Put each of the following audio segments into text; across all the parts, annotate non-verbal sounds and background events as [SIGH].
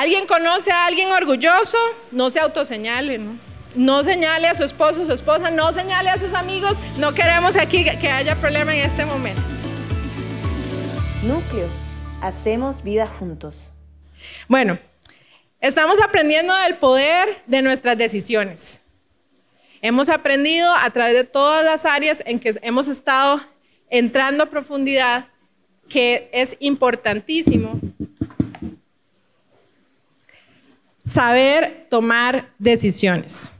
¿Alguien conoce a alguien orgulloso? No se autoseñale, ¿no? No señale a su esposo, su esposa, no señale a sus amigos. No queremos aquí que haya problema en este momento. Núcleo. Hacemos vida juntos. Bueno, estamos aprendiendo del poder de nuestras decisiones. Hemos aprendido a través de todas las áreas en que hemos estado entrando a profundidad que es importantísimo saber tomar decisiones.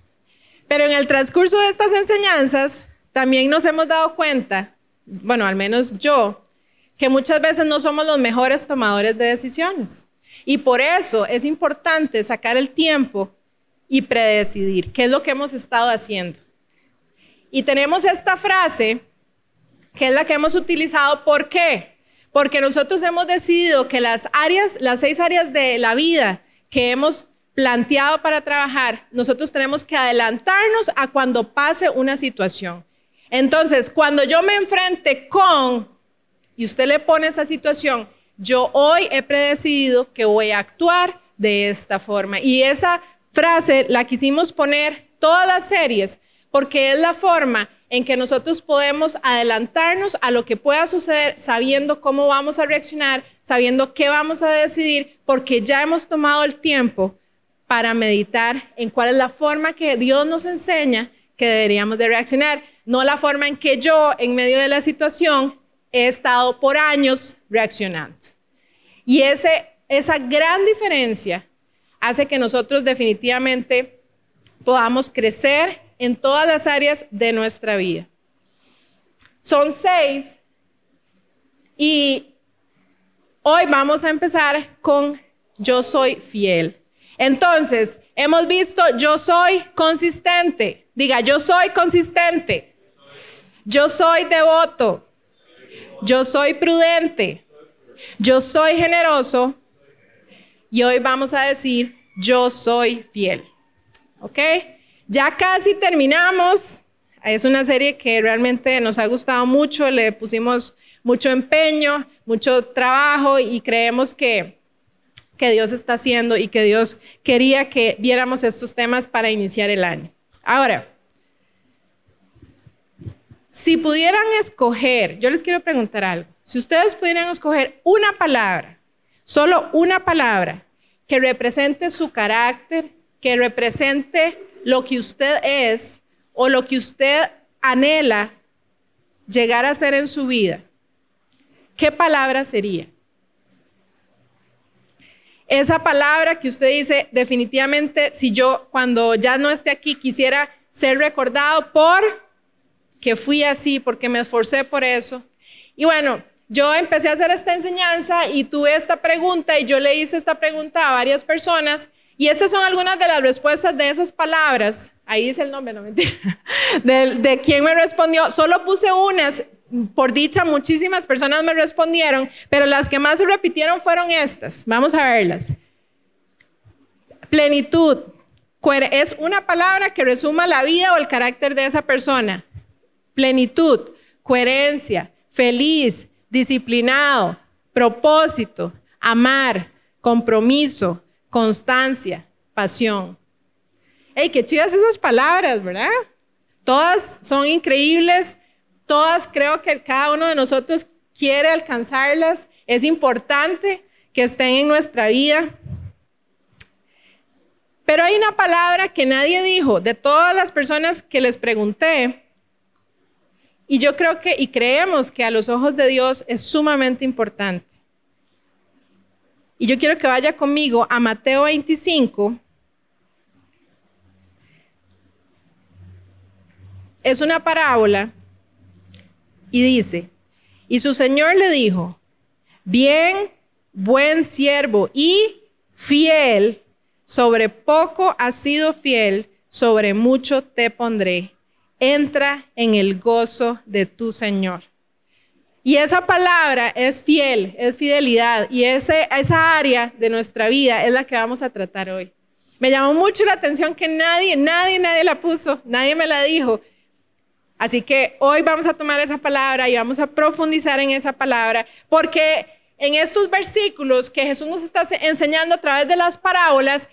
Pero en el transcurso de estas enseñanzas también nos hemos dado cuenta, bueno, al menos yo, que muchas veces no somos los mejores tomadores de decisiones. Y por eso es importante sacar el tiempo y predecidir, qué es lo que hemos estado haciendo. Y tenemos esta frase, que es la que hemos utilizado, ¿por qué? Porque nosotros hemos decidido que las áreas, las seis áreas de la vida que hemos planteado para trabajar, nosotros tenemos que adelantarnos a cuando pase una situación. Entonces, cuando yo me enfrente con, y usted le pone esa situación, yo hoy he predecidido que voy a actuar de esta forma. Y esa frase la quisimos poner todas las series porque es la forma en que nosotros podemos adelantarnos a lo que pueda suceder sabiendo cómo vamos a reaccionar, sabiendo qué vamos a decidir, porque ya hemos tomado el tiempo para meditar en cuál es la forma que Dios nos enseña que deberíamos de reaccionar, no la forma en que yo en medio de la situación he estado por años reaccionando. Y ese, esa gran diferencia hace que nosotros definitivamente podamos crecer en todas las áreas de nuestra vida. Son seis y hoy vamos a empezar con yo soy fiel. Entonces, hemos visto, yo soy consistente. Diga, yo soy consistente. Yo soy devoto. Yo soy prudente. Yo soy generoso. Y hoy vamos a decir, yo soy fiel. ¿Ok? Ya casi terminamos. Es una serie que realmente nos ha gustado mucho. Le pusimos mucho empeño, mucho trabajo y creemos que que Dios está haciendo y que Dios quería que viéramos estos temas para iniciar el año. Ahora, si pudieran escoger, yo les quiero preguntar algo, si ustedes pudieran escoger una palabra, solo una palabra, que represente su carácter, que represente lo que usted es o lo que usted anhela llegar a ser en su vida, ¿qué palabra sería? Esa palabra que usted dice, definitivamente, si yo cuando ya no esté aquí quisiera ser recordado por que fui así, porque me esforcé por eso. Y bueno, yo empecé a hacer esta enseñanza y tuve esta pregunta y yo le hice esta pregunta a varias personas y estas son algunas de las respuestas de esas palabras. Ahí dice el nombre, no mentira. [LAUGHS] De, de quién me respondió. Solo puse unas por dicha, muchísimas personas me respondieron, pero las que más se repitieron fueron estas. Vamos a verlas. Plenitud. Es una palabra que resuma la vida o el carácter de esa persona. Plenitud, coherencia, feliz, disciplinado, propósito, amar, compromiso, constancia, pasión. ¡Ey, qué chidas esas palabras, ¿verdad? Todas son increíbles Todas creo que cada uno de nosotros quiere alcanzarlas. Es importante que estén en nuestra vida. Pero hay una palabra que nadie dijo de todas las personas que les pregunté. Y yo creo que y creemos que a los ojos de Dios es sumamente importante. Y yo quiero que vaya conmigo a Mateo 25. Es una parábola y dice, y su señor le dijo, bien, buen siervo y fiel, sobre poco has sido fiel, sobre mucho te pondré. Entra en el gozo de tu Señor. Y esa palabra es fiel, es fidelidad. Y ese, esa área de nuestra vida es la que vamos a tratar hoy. Me llamó mucho la atención que nadie, nadie, nadie la puso, nadie me la dijo. Así que hoy vamos a tomar esa palabra y vamos a profundizar en esa palabra, porque en estos versículos que Jesús nos está enseñando a través de las parábolas,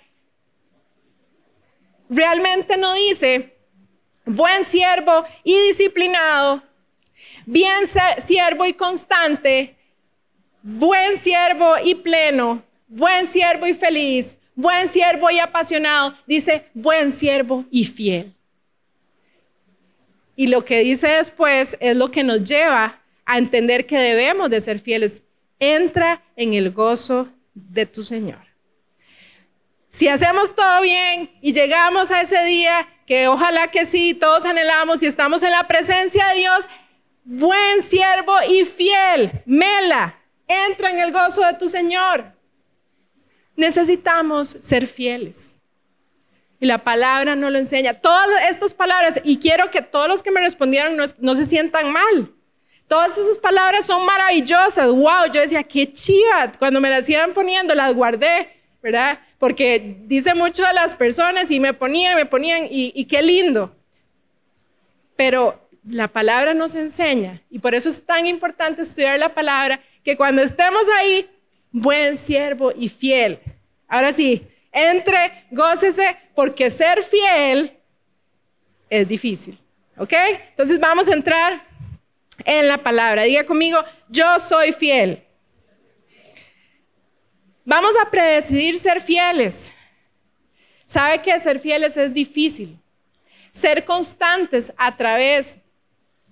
realmente no dice buen siervo y disciplinado, bien siervo y constante, buen siervo y pleno, buen siervo y feliz, buen siervo y apasionado, dice buen siervo y fiel. Y lo que dice después es lo que nos lleva a entender que debemos de ser fieles. Entra en el gozo de tu Señor. Si hacemos todo bien y llegamos a ese día, que ojalá que sí, todos anhelamos y estamos en la presencia de Dios, buen siervo y fiel, Mela, entra en el gozo de tu Señor. Necesitamos ser fieles. Y la palabra no lo enseña. Todas estas palabras, y quiero que todos los que me respondieron no, se sientan mal. Todas esas palabras son maravillosas. Wow, yo decía, qué chiva. Cuando me las iban poniendo, las guardé, ¿verdad? Porque dice mucho de las personas y me ponían, me ponían, y, y qué lindo. Pero la palabra nos enseña, y por eso es tan importante estudiar la palabra, que cuando estemos ahí, buen siervo y fiel. Ahora sí, entre, gócese, porque ser fiel es difícil. ¿Ok? Entonces vamos a entrar en la palabra. Diga conmigo, yo soy fiel. Vamos a predecidir ser fieles. ¿Sabe que ser fieles es difícil? Ser constantes a través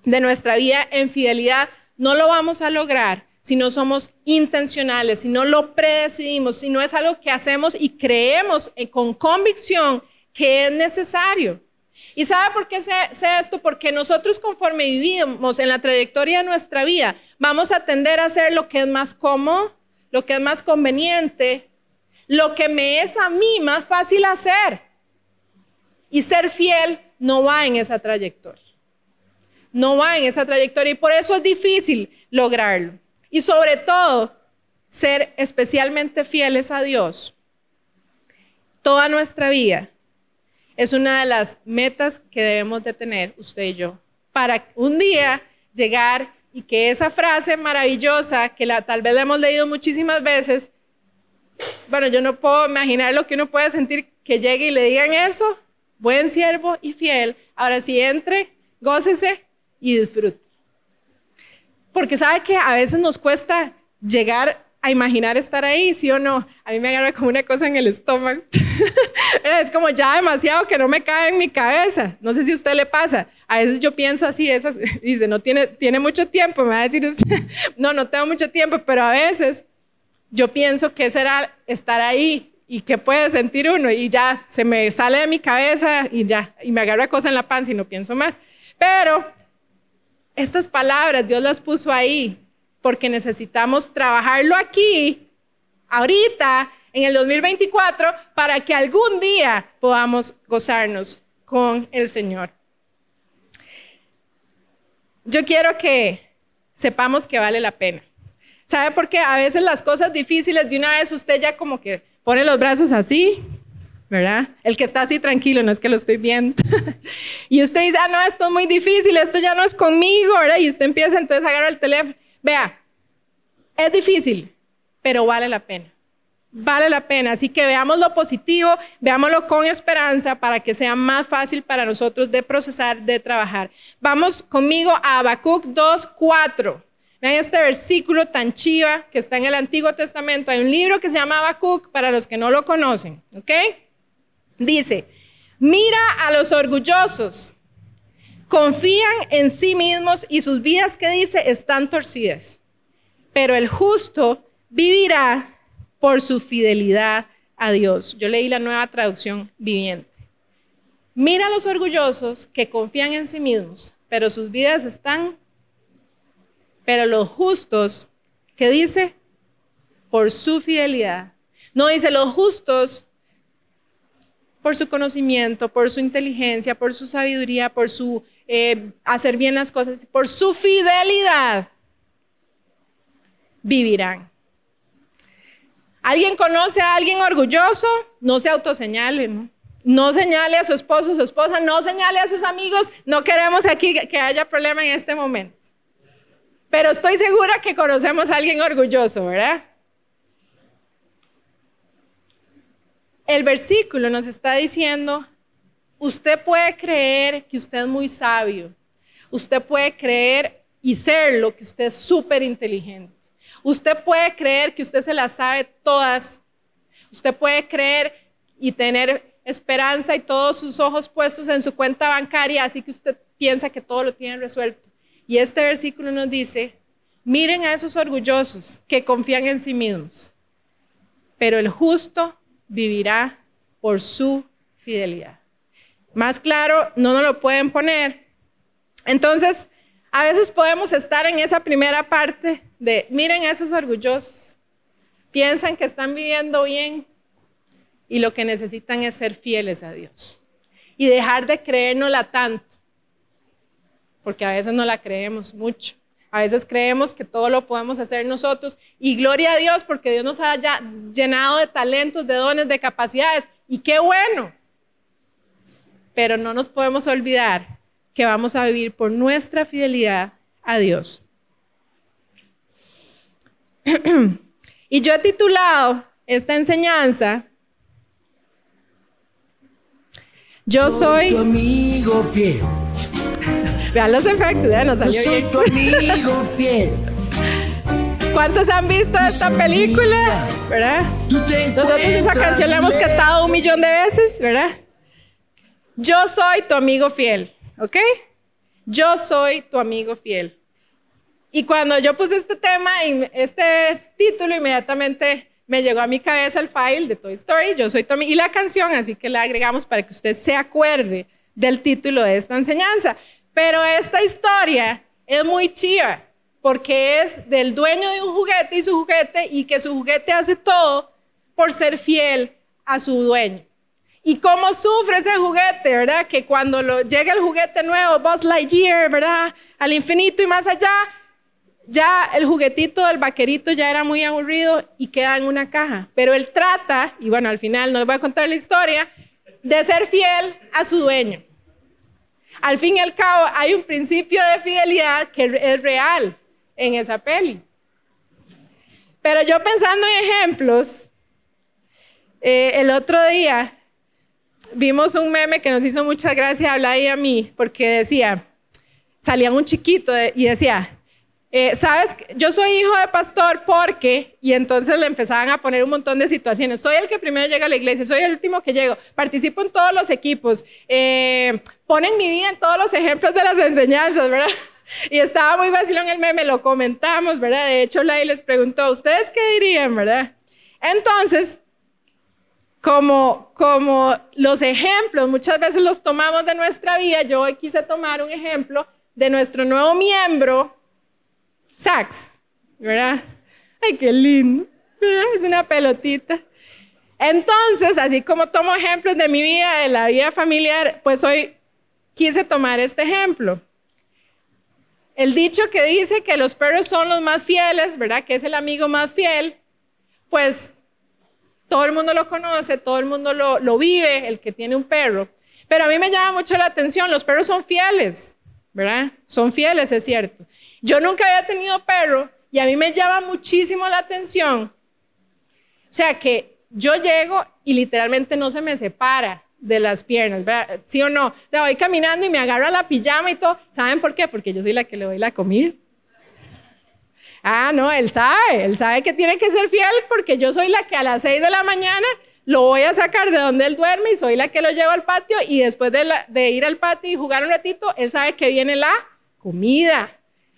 de nuestra vida en fidelidad no lo vamos a lograr si no somos intencionales, si no lo predecidimos, si no es algo que hacemos y creemos con convicción que es necesario. ¿Y sabe por qué sé, esto? Porque nosotros conforme vivimos en la trayectoria de nuestra vida, vamos a tender a hacer lo que es más cómodo, lo que es más conveniente, lo que me es a mí más fácil hacer. Y ser fiel no va en esa trayectoria. No va en esa trayectoria y por eso es difícil lograrlo. Y sobre todo, ser especialmente fieles a Dios toda nuestra vida es una de las metas que debemos de tener usted y yo para un día llegar y que esa frase maravillosa que la, tal vez la hemos leído muchísimas veces, bueno, yo no puedo imaginar lo que uno puede sentir que llegue y le digan eso, buen siervo y fiel, ahora sí entre, gócese y disfrute. Porque sabe que a veces nos cuesta llegar a imaginar estar ahí, ¿sí o no? A mí me agarra como una cosa en el estómago. [LAUGHS] es como ya demasiado que no me cae en mi cabeza. No sé si a usted le pasa. A veces yo pienso así, esas, [LAUGHS] dice, no tiene, tiene mucho tiempo, me va a decir usted, [LAUGHS] no, no tengo mucho tiempo, pero a veces yo pienso que será estar ahí y qué puede sentir uno y ya se me sale de mi cabeza y ya, y me agarra cosa en la panza y no pienso más. Pero estas palabras Dios las puso ahí porque necesitamos trabajarlo aquí, ahorita, en el 2024, para que algún día podamos gozarnos con el Señor. Yo quiero que sepamos que vale la pena. ¿Sabe por qué? A veces las cosas difíciles de una vez usted ya como que pone los brazos así ¿verdad? El que está así tranquilo, no es que lo estoy viendo. [LAUGHS] y usted dice, ah, no, esto es muy difícil, esto ya no es conmigo, ¿verdad? Y usted empieza entonces a agarrar el teléfono. Vea, es difícil, pero vale la pena. Vale la pena. Así que veamos lo positivo, veámoslo con esperanza para que sea más fácil para nosotros de procesar, de trabajar. Vamos conmigo a Habacuc 2.4. Vean este versículo tan chiva que está en el Antiguo Testamento. Hay un libro que se llama Habacuc para los que no lo conocen, ¿ok? Dice, mira a los orgullosos, confían en sí mismos y sus vidas, que dice, están torcidas. Pero el justo vivirá por su fidelidad a Dios. Yo leí la nueva traducción viviente. Mira a los orgullosos que confían en sí mismos, pero sus vidas están... Pero los justos, que dice? Por su fidelidad. No dice los justos por su conocimiento, por su inteligencia, por su sabiduría, por su eh, hacer bien las cosas, por su fidelidad, vivirán. ¿Alguien conoce a alguien orgulloso? No se autoseñale, ¿no? No señale a su esposo, su esposa, no señale a sus amigos. No queremos aquí que haya problema en este momento. Pero estoy segura que conocemos a alguien orgulloso, ¿verdad? El versículo nos está diciendo, usted puede creer que usted es muy sabio, usted puede creer y serlo que usted es súper inteligente, usted puede creer que usted se las sabe todas, usted puede creer y tener esperanza y todos sus ojos puestos en su cuenta bancaria, así que usted piensa que todo lo tiene resuelto. Y este versículo nos dice, miren a esos orgullosos que confían en sí mismos, pero el justo vivirá por su fidelidad. Más claro, no nos lo pueden poner. Entonces, a veces podemos estar en esa primera parte de, miren esos orgullosos, piensan que están viviendo bien y lo que necesitan es ser fieles a Dios y dejar de creérnosla tanto, porque a veces no la creemos mucho. A veces creemos que todo lo podemos hacer nosotros y gloria a Dios porque Dios nos ha llenado de talentos, de dones, de capacidades y qué bueno. Pero no nos podemos olvidar que vamos a vivir por nuestra fidelidad a Dios. [CLEARS THROAT] y yo he titulado esta enseñanza, Yo soy... Tu amigo fiel. Vean los efectos, ya nos salió Yo soy bien. tu amigo fiel. ¿Cuántos han visto esta película? ¿Verdad? Tú te Nosotros esa canción la hemos cantado un millón de veces, ¿verdad? Yo soy tu amigo fiel, ¿ok? Yo soy tu amigo fiel. Y cuando yo puse este tema, y este título, inmediatamente me llegó a mi cabeza el file de Toy Story, Yo soy tu amigo, y la canción, así que la agregamos para que usted se acuerde del título de esta enseñanza. Pero esta historia es muy chiva, porque es del dueño de un juguete y su juguete, y que su juguete hace todo por ser fiel a su dueño. Y cómo sufre ese juguete, ¿verdad? Que cuando llega el juguete nuevo, Buzz Lightyear, ¿verdad? Al infinito y más allá, ya el juguetito del vaquerito ya era muy aburrido y queda en una caja. Pero él trata, y bueno, al final no les voy a contar la historia, de ser fiel a su dueño. Al fin y al cabo, hay un principio de fidelidad que es real en esa peli. Pero yo pensando en ejemplos, eh, el otro día vimos un meme que nos hizo mucha gracia a Blay y a mí, porque decía, salía un chiquito y decía, eh, sabes, yo soy hijo de pastor porque, y entonces le empezaban a poner un montón de situaciones. Soy el que primero llega a la iglesia, soy el último que llego, participo en todos los equipos, eh, ponen mi vida en todos los ejemplos de las enseñanzas, ¿verdad? [LAUGHS] Y estaba muy vacilón el meme, lo comentamos, ¿verdad? De hecho, Lai les preguntó, ¿ustedes qué dirían, verdad? Entonces, como, como los ejemplos muchas veces los tomamos de nuestra vida, yo hoy quise tomar un ejemplo de nuestro nuevo miembro, Sax, ¿verdad? Ay, qué lindo, es una pelotita. Entonces, así como tomo ejemplos de mi vida, de la vida familiar, pues hoy quise tomar este ejemplo. El dicho que dice que los perros son los más fieles, ¿verdad? Que es el amigo más fiel, pues todo el mundo lo conoce, todo el mundo lo, vive, el que tiene un perro. Pero a mí me llama mucho la atención, los perros son fieles, ¿verdad? Son fieles, es cierto. Yo nunca había tenido perro y a mí me llama muchísimo la atención. O sea que yo llego y literalmente no se me separa de las piernas, ¿verdad? ¿Sí o no? O sea, voy caminando y me agarro a la pijama y todo. ¿Saben por qué? Porque yo soy la que le doy la comida. Ah, no, él sabe, él sabe que tiene que ser fiel porque yo soy la que a las 6 de la mañana lo voy a sacar de donde él duerme y soy la que lo llevo al patio y después de, de ir al patio y jugar un ratito, él sabe que viene la comida.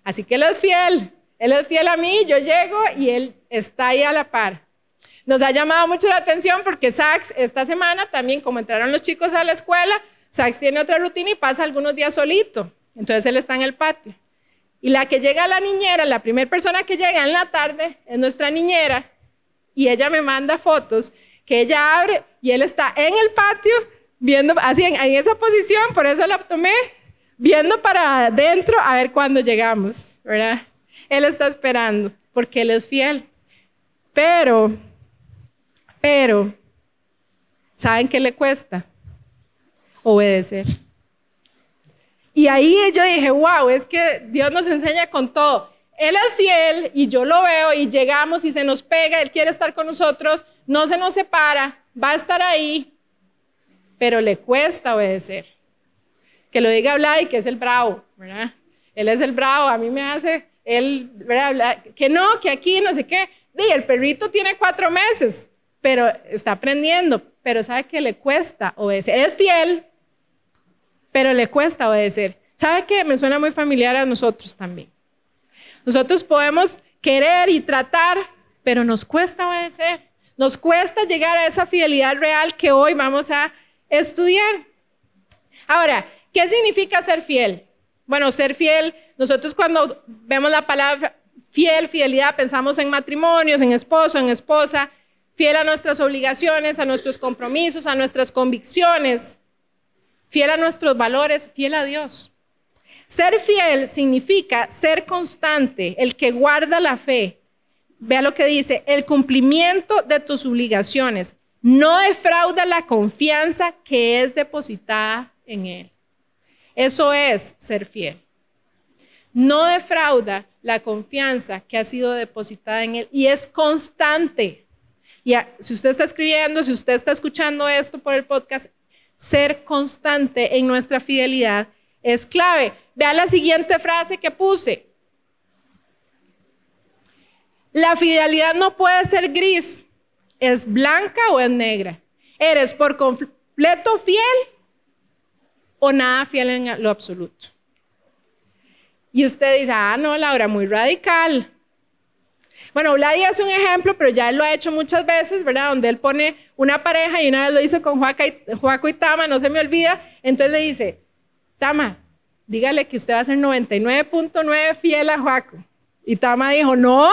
Así que él es fiel, él es fiel a mí, yo llego y él está ahí a la par. Nos ha llamado mucho la atención porque Sax esta semana también, como entraron los chicos a la escuela, Sax tiene otra rutina y pasa algunos días solito. Entonces él está en el patio. Y la que llega a la niñera, la primera persona que llega en la tarde es nuestra niñera y ella me manda fotos que ella abre y él está en el patio viendo, así en, esa posición, por eso la tomé, viendo para adentro a ver cuándo llegamos, ¿verdad? Él está esperando porque él es fiel. Pero, pero, ¿saben qué le cuesta? Obedecer. Y ahí yo dije, wow, es que Dios nos enseña con todo. Él es fiel y yo lo veo y llegamos y se nos pega, Él quiere estar con nosotros, no se nos separa, va a estar ahí, pero le cuesta obedecer. Que lo diga y que es el bravo, ¿verdad? Él es el bravo, a mí me hace, él, ¿verdad? Que no, que aquí, no sé qué. Y el perrito tiene cuatro meses, pero está aprendiendo, pero sabe que le cuesta obedecer. Es fiel, pero le cuesta obedecer. ¿Sabe qué? Me suena muy familiar a nosotros también. Nosotros podemos querer y tratar, pero nos cuesta obedecer. Nos cuesta llegar a esa fidelidad real que hoy vamos a estudiar. Ahora, ¿qué significa ser fiel? Bueno, ser fiel, nosotros cuando vemos la palabra fiel, fidelidad, pensamos en matrimonios, en esposo, en esposa, fiel a nuestras obligaciones, a nuestros compromisos, a nuestras convicciones, fiel a nuestros valores, fiel a Dios. Ser fiel significa ser constante, el que guarda la fe. Vea lo que dice, el cumplimiento de tus obligaciones no defrauda la confianza que es depositada en Él. Eso es ser fiel. No defrauda la confianza que ha sido depositada en Él y es constante. Y si usted está escribiendo, si usted está escuchando esto por el podcast, ser constante en nuestra fidelidad es clave. Vea la siguiente frase que puse. La fidelidad no puede ser gris, es blanca o es negra. ¿Eres por completo fiel o nada fiel en lo absoluto? Y usted dice, ah, no, Laura, muy radical. Bueno, Vladi es un ejemplo, pero ya él lo ha hecho muchas veces, ¿verdad? Donde él pone una pareja y una vez lo hizo con Juaco y Tama, no se me olvida. Entonces le dice, Tama, dígale que usted va a ser 99.9 fiel a Juaco. Y Tama dijo, no,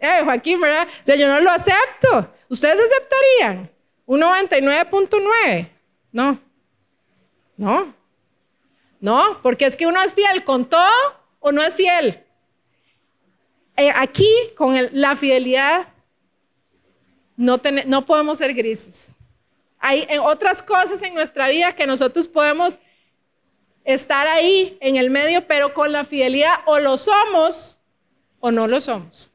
eh, Joaquín, ¿verdad? O sea, yo no lo acepto. ¿Ustedes aceptarían un 99.9? No. No. No, porque es que uno es fiel con todo o no es fiel. Eh, aquí, con la fidelidad, no, podemos ser grises. Hay otras cosas en nuestra vida que nosotros podemos estar ahí en el medio, pero con la fidelidad o lo somos o no lo somos.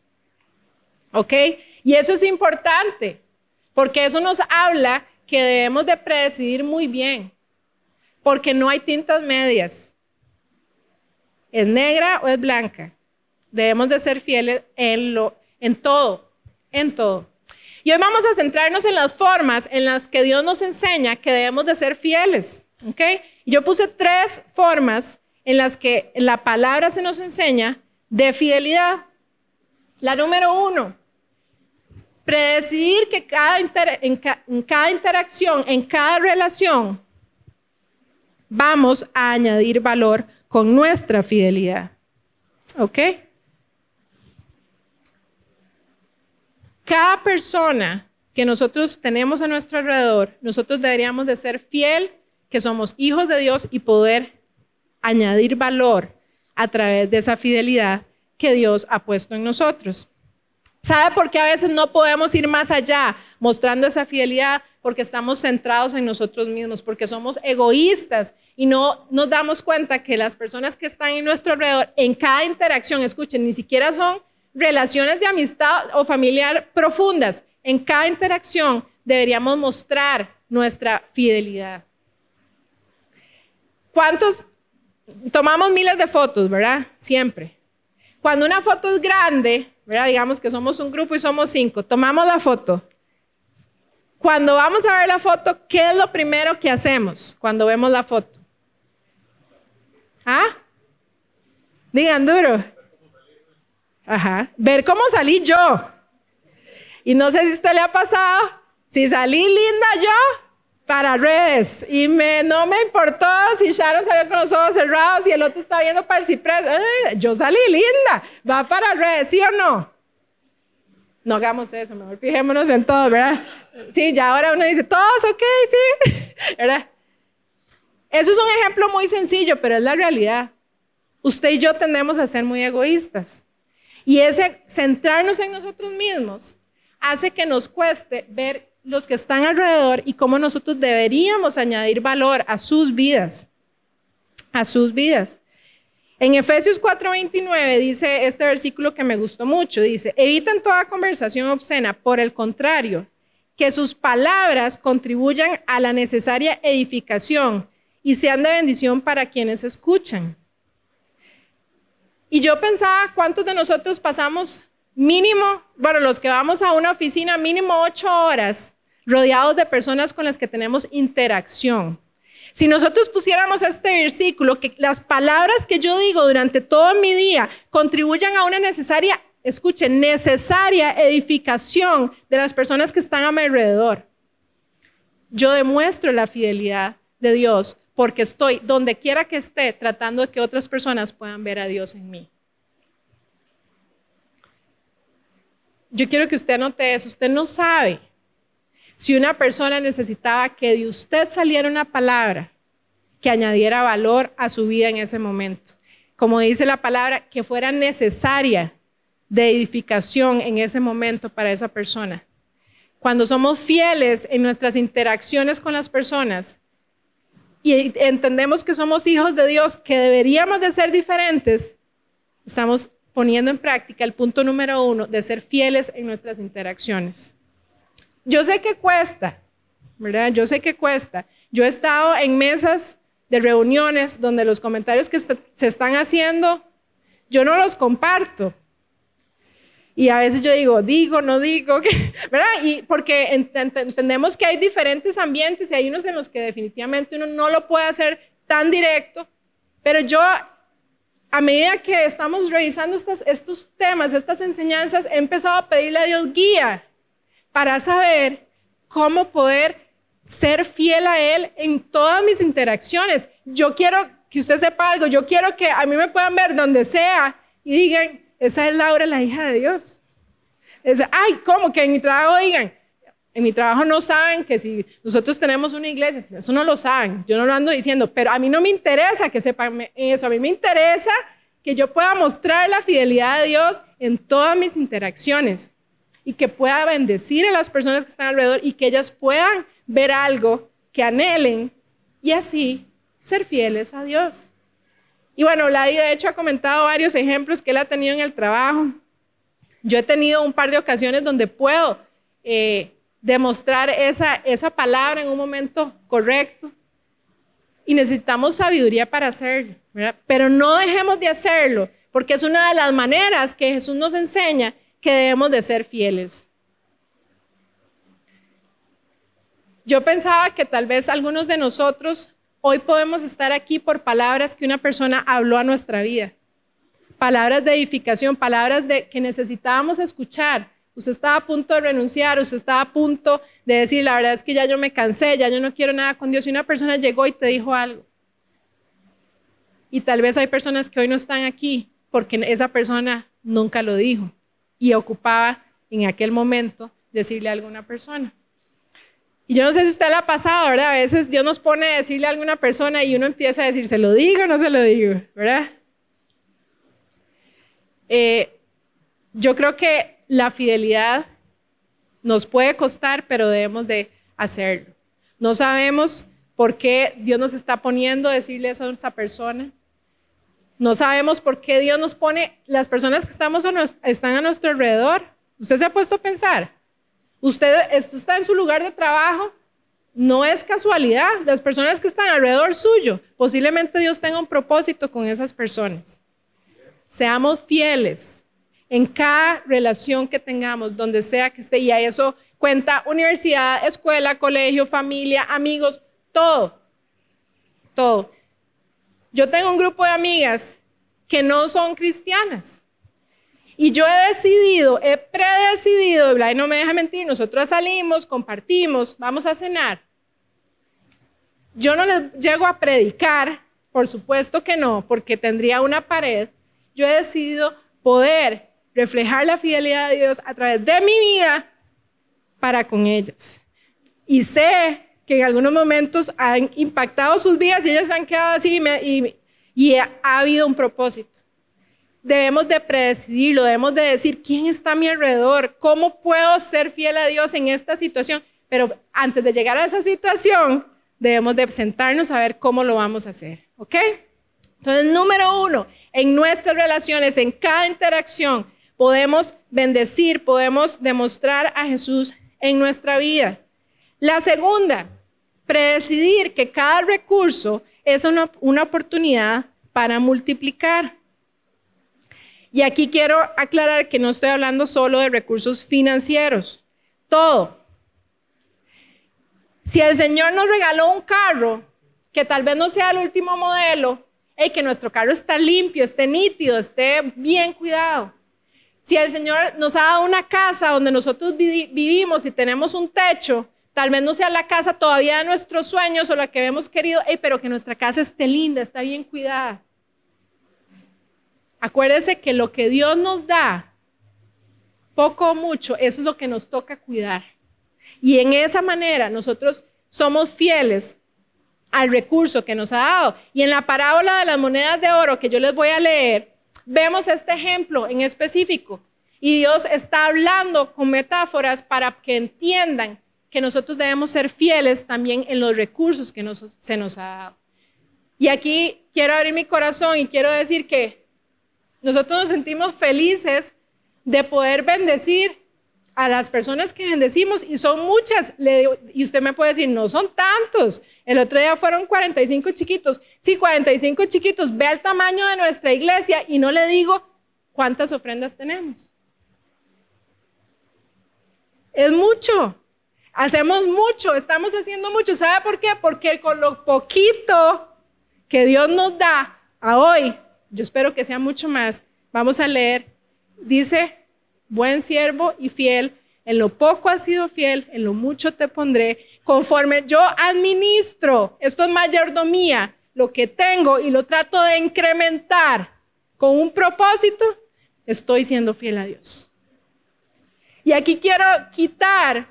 ¿Ok? Y eso es importante, porque eso nos habla que debemos de predecidir muy bien, porque no hay tintas medias. ¿Es negra o es blanca? Debemos de ser fieles en, lo, en todo, en todo. Y hoy vamos a centrarnos en las formas en las que Dios nos enseña que debemos de ser fieles. ¿ok? Yo puse tres formas en las que la palabra se nos enseña de fidelidad. La número uno, predecir que cada en, en cada interacción, en cada relación, vamos a añadir valor con nuestra fidelidad. ¿Ok? Cada persona que nosotros tenemos a nuestro alrededor, nosotros deberíamos de ser fiel que somos hijos de Dios y poder añadir valor a través de esa fidelidad que Dios ha puesto en nosotros. ¿Sabe por qué a veces no podemos ir más allá mostrando esa fidelidad? Porque estamos centrados en nosotros mismos, porque somos egoístas y no nos damos cuenta que las personas que están en nuestro alrededor, en cada interacción, escuchen, ni siquiera son relaciones de amistad o familiar profundas. En cada interacción deberíamos mostrar nuestra fidelidad. ¿Cuántos? Tomamos miles de fotos, ¿verdad? Siempre. Cuando una foto es grande, ¿verdad? Digamos que somos un grupo y somos cinco, tomamos la foto. Cuando vamos a ver la foto, ¿qué es lo primero que hacemos cuando vemos la foto? ¿Ah? Digan duro. Ajá. Ver cómo salí yo. Y no sé si usted le ha pasado, si salí linda yo para redes y me, no me importó si Sharon salió con los ojos cerrados y el otro está viendo para el ciprés. Eh, yo salí linda, va para redes, ¿sí o no? No hagamos eso, mejor fijémonos en todo, ¿verdad? Sí, ya ahora uno dice, todos, ok, sí, [LAUGHS] ¿verdad? Eso es un ejemplo muy sencillo, pero es la realidad. Usted y yo tendemos a ser muy egoístas. Y ese centrarnos en nosotros mismos hace que nos cueste ver los que están alrededor y cómo nosotros deberíamos añadir valor a sus vidas, a sus vidas. En Efesios 4:29 dice este versículo que me gustó mucho, dice, evitan toda conversación obscena, por el contrario, que sus palabras contribuyan a la necesaria edificación y sean de bendición para quienes escuchan. Y yo pensaba cuántos de nosotros pasamos mínimo, bueno, los que vamos a una oficina, mínimo ocho horas rodeados de personas con las que tenemos interacción. Si nosotros pusiéramos este versículo, que las palabras que yo digo durante todo mi día contribuyan a una necesaria, escuchen, necesaria edificación de las personas que están a mi alrededor, yo demuestro la fidelidad de Dios porque estoy donde quiera que esté tratando de que otras personas puedan ver a Dios en mí. Yo quiero que usted note eso. Usted no sabe si una persona necesitaba que de usted saliera una palabra que añadiera valor a su vida en ese momento. Como dice la palabra, que fuera necesaria de edificación en ese momento para esa persona. Cuando somos fieles en nuestras interacciones con las personas y entendemos que somos hijos de Dios, que deberíamos de ser diferentes, estamos poniendo en práctica el punto número uno de ser fieles en nuestras interacciones. Yo sé que cuesta, ¿verdad? Yo sé que cuesta. Yo he estado en mesas de reuniones donde los comentarios que se están haciendo, yo no los comparto. Y a veces yo digo, digo, no digo, [LAUGHS] ¿verdad? Y porque entendemos que hay diferentes ambientes y hay unos en los que definitivamente uno no lo puede hacer tan directo, pero yo a medida que estamos revisando estos, temas, estas enseñanzas, he empezado a pedirle a Dios guía para saber cómo poder ser fiel a Él en todas mis interacciones. Yo quiero que usted sepa algo, yo quiero que a mí me puedan ver donde sea y digan, esa es Laura, la hija de Dios. Es, ay, ¿cómo? Que en mi trabajo digan, en mi trabajo no saben que si nosotros tenemos una iglesia, eso no lo saben, yo no lo ando diciendo, pero a mí no me interesa que sepan eso, a mí me interesa que yo pueda mostrar la fidelidad de Dios en todas mis interacciones y que pueda bendecir a las personas que están alrededor y que ellas puedan ver algo que anhelen y así ser fieles a Dios. Y bueno, Ladi de hecho ha comentado varios ejemplos que él ha tenido en el trabajo. Yo he tenido un par de ocasiones donde puedo eh, demostrar esa, esa palabra en un momento correcto. Y necesitamos sabiduría para hacerlo, pero no dejemos de hacerlo, porque es una de las maneras que Jesús nos enseña que debemos de ser fieles. Yo pensaba que tal vez algunos de nosotros hoy podemos estar aquí por palabras que una persona habló a nuestra vida. Palabras de edificación, palabras de que necesitábamos escuchar. Usted estaba a punto de renunciar, usted estaba a punto de decir, la verdad es que ya yo me cansé, ya yo no quiero nada con Dios. Y una persona llegó y te dijo algo. Y tal vez hay personas que hoy no están aquí porque esa persona nunca lo dijo y ocupaba en aquel momento decirle a alguna persona. Y yo no sé si usted la ha pasado, ¿verdad? A veces Dios nos pone a decirle a alguna persona y uno empieza a decir, ¿se lo digo o no se lo digo? ¿Verdad? Eh, yo creo que la fidelidad nos puede costar, pero debemos de hacerlo. No sabemos por qué Dios nos está poniendo a decirle eso a esa persona. No sabemos por qué Dios nos pone las personas que estamos están a nuestro alrededor. ¿Usted se ha puesto a pensar? Usted esto está en su lugar de trabajo, no es casualidad. Las personas que están alrededor suyo, posiblemente Dios tenga un propósito con esas personas. Seamos fieles en cada relación que tengamos, donde sea que esté. Y a eso cuenta universidad, escuela, colegio, familia, amigos, todo. Todo. Yo tengo un grupo de amigas que no son cristianas. Y yo he decidido, he predecidido, y no me deja mentir, nosotros salimos, compartimos, vamos a cenar. Yo no les llego a predicar, por supuesto que no, porque tendría una pared. Yo he decidido poder reflejar la fidelidad de Dios a través de mi vida para con ellas. Y sé que en algunos momentos han impactado sus vidas y ellas han quedado así y ha habido un propósito debemos de predecidirlo, debemos de decir quién está a mi alrededor, cómo puedo ser fiel a Dios en esta situación. Pero antes de llegar a esa situación, debemos de sentarnos a ver cómo lo vamos a hacer, ¿ok? Entonces, número uno, en nuestras relaciones, en cada interacción, podemos bendecir, podemos demostrar a Jesús en nuestra vida. La segunda, predecidir que cada recurso es una, una oportunidad para multiplicar. Y aquí quiero aclarar que no estoy hablando solo de recursos financieros, todo. Si el Señor nos regaló un carro, que tal vez no sea el último modelo, y que nuestro carro está limpio, esté nítido, esté bien cuidado. Si el Señor nos ha dado una casa donde nosotros vivimos y tenemos un techo, tal vez no sea la casa todavía de nuestros sueños o la que hemos querido, pero que nuestra casa esté linda, está bien cuidada. Acuérdese que lo que Dios nos da, poco o mucho, es lo que nos toca cuidar. Y en esa manera nosotros somos fieles al recurso que nos ha dado. Y en la parábola de las monedas de oro que yo les voy a leer, vemos este ejemplo en específico. Y Dios está hablando con metáforas para que entiendan que nosotros debemos ser fieles también en los recursos que se nos ha dado. Y aquí quiero abrir mi corazón y quiero decir que nosotros nos sentimos felices de poder bendecir a las personas que bendecimos y son muchas. y usted me puede decir, no son tantos. El otro día fueron 45 chiquitos. Sí, 45 chiquitos. Ve el tamaño de nuestra iglesia y no le digo cuántas ofrendas tenemos. Es mucho. Hacemos mucho, estamos haciendo mucho. ¿Sabe por qué? Porque con lo poquito que Dios nos da a hoy, yo espero que sea mucho más. Vamos a leer. Dice, buen siervo y fiel, en lo poco has sido fiel, en lo mucho te pondré. Conforme yo administro, esto es mayordomía, lo que tengo y lo trato de incrementar con un propósito, estoy siendo fiel a Dios. Y aquí quiero quitar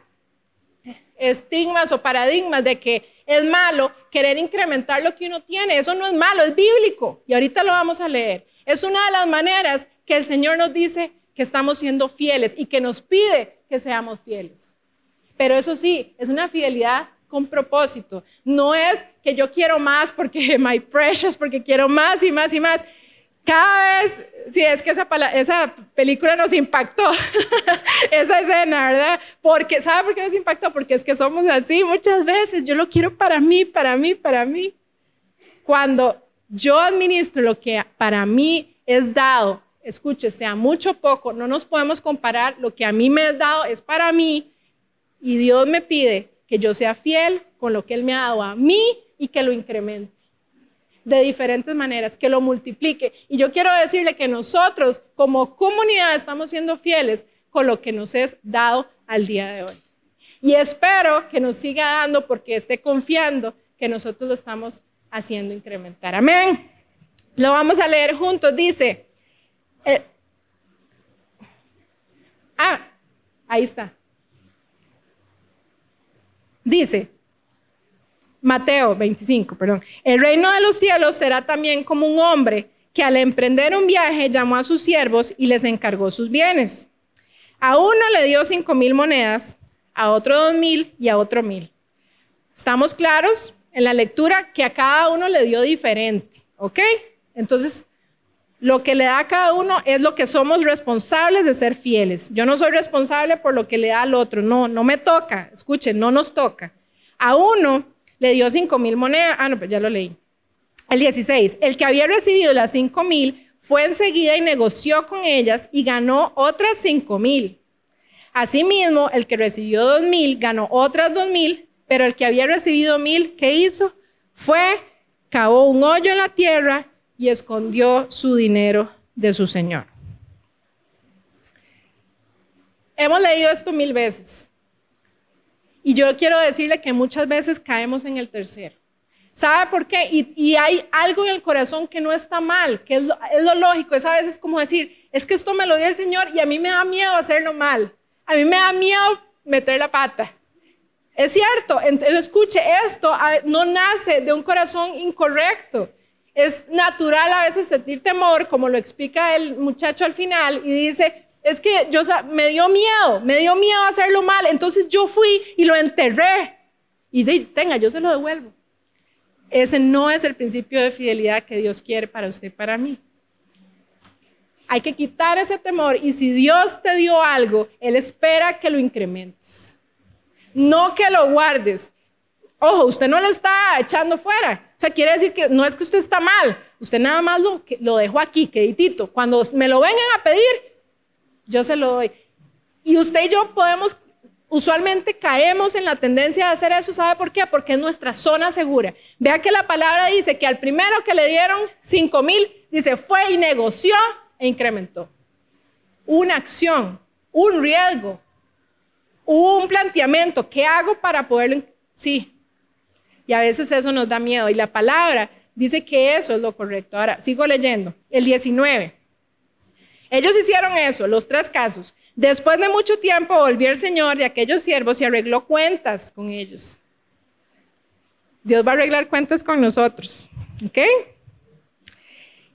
estigmas o paradigmas de que es malo querer incrementar lo que uno tiene. Eso no es malo, es bíblico. Y ahorita lo vamos a leer. Es una de las maneras que el Señor nos dice que estamos siendo fieles y que nos pide que seamos fieles. Pero eso sí, es una fidelidad con propósito. No es que yo quiero más porque [LAUGHS] my precious, porque quiero más y más y más. Cada vez, sí, es que esa, esa película nos impactó, [LAUGHS] esa escena, ¿verdad? Porque, ¿sabe por qué nos impactó? Porque es que somos así muchas veces. Yo lo quiero para mí, para mí, para mí. Cuando yo administro lo que para mí es dado, escuche, sea mucho o poco, no nos podemos comparar. Lo que a mí me es dado es para mí y Dios me pide que yo sea fiel con lo que Él me ha dado a mí y que lo incremente de diferentes maneras, que lo multiplique. Y yo quiero decirle que nosotros como comunidad estamos siendo fieles con lo que nos es dado al día de hoy. Y espero que nos siga dando porque esté confiando que nosotros lo estamos haciendo incrementar. Amén. Lo vamos a leer juntos. Dice, eh, ah, ahí está. Dice, Mateo 25, perdón. El reino de los cielos será también como un hombre que al emprender un viaje llamó a sus siervos y les encargó sus bienes. A uno le dio cinco mil monedas, a otro dos mil y a otro mil. ¿Estamos claros en la lectura que a cada uno le dio diferente? ¿Ok? Entonces, lo que le da a cada uno es lo que somos responsables de ser fieles. Yo no soy responsable por lo que le da al otro. No, no me toca. Escuchen, no nos toca. A uno le dio cinco mil monedas. Ah, no, pues ya lo leí. El 16, el que había recibido las cinco mil fue enseguida y negoció con ellas y ganó otras cinco mil. Asimismo, el que recibió dos mil ganó otras dos mil, pero el que había recibido mil, ¿qué hizo? Fue, cavó un hoyo en la tierra y escondió su dinero de su señor. Hemos leído esto mil veces. Y yo quiero decirle que muchas veces caemos en el tercero. ¿Sabe por qué? Y, hay algo en el corazón que no está mal, que es lo, lógico. Es a veces como decir, es que esto me lo dio el Señor y a mí me da miedo hacerlo mal. A mí me da miedo meter la pata. Es cierto, entonces escuche, esto no nace de un corazón incorrecto. Es natural a veces sentir temor, como lo explica el muchacho al final, y dice, es que yo me dio miedo, me dio miedo hacerlo mal, entonces yo fui y lo enterré. Y de, tenga, yo se lo devuelvo. ese no es el principio de fidelidad que Dios quiere para usted y para mí. Hay que quitar ese temor y si Dios te dio algo, Él espera que lo incrementes, no que lo guardes. Ojo, usted no lo está echando fuera. O sea, quiere decir que no es que usted está mal, usted nada más lo, lo dejó aquí, queditito. Cuando me lo vengan a pedir, yo se lo doy. Y usted y yo podemos, usualmente caemos en la tendencia de hacer eso, ¿sabe por qué? Porque es nuestra zona segura. Vea que la palabra dice que al primero que le dieron 5 mil, dice, fue y negoció e incrementó. Una acción, un riesgo, un planteamiento. ¿Qué hago para poderlo? Sí. Y a veces eso nos da miedo. Y la palabra dice que eso es lo correcto. Ahora, sigo leyendo. El 19. Ellos hicieron eso, los tres casos. Después de mucho tiempo volvió el Señor de aquellos siervos y arregló cuentas con ellos. Dios va a arreglar cuentas con nosotros. ¿Ok?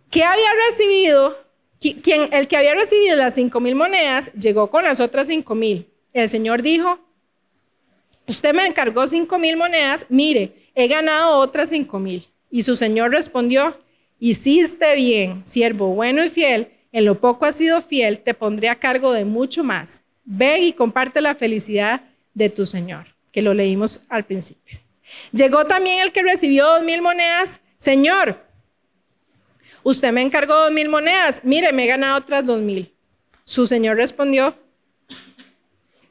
¿Qué había recibido quien, el que había recibido las cinco mil monedas llegó con las otras cinco mil. El Señor dijo, usted me encargó cinco mil monedas, mire, he ganado otras cinco mil. Y su Señor respondió, hiciste bien, siervo bueno y fiel, en lo poco has sido fiel, te pondré a cargo de mucho más. Ven y comparte la felicidad de tu Señor, que lo leímos al principio. Llegó también el que recibió dos mil monedas, Señor, Usted me encargó dos mil monedas, mire, me he ganado otras dos mil. Su señor respondió,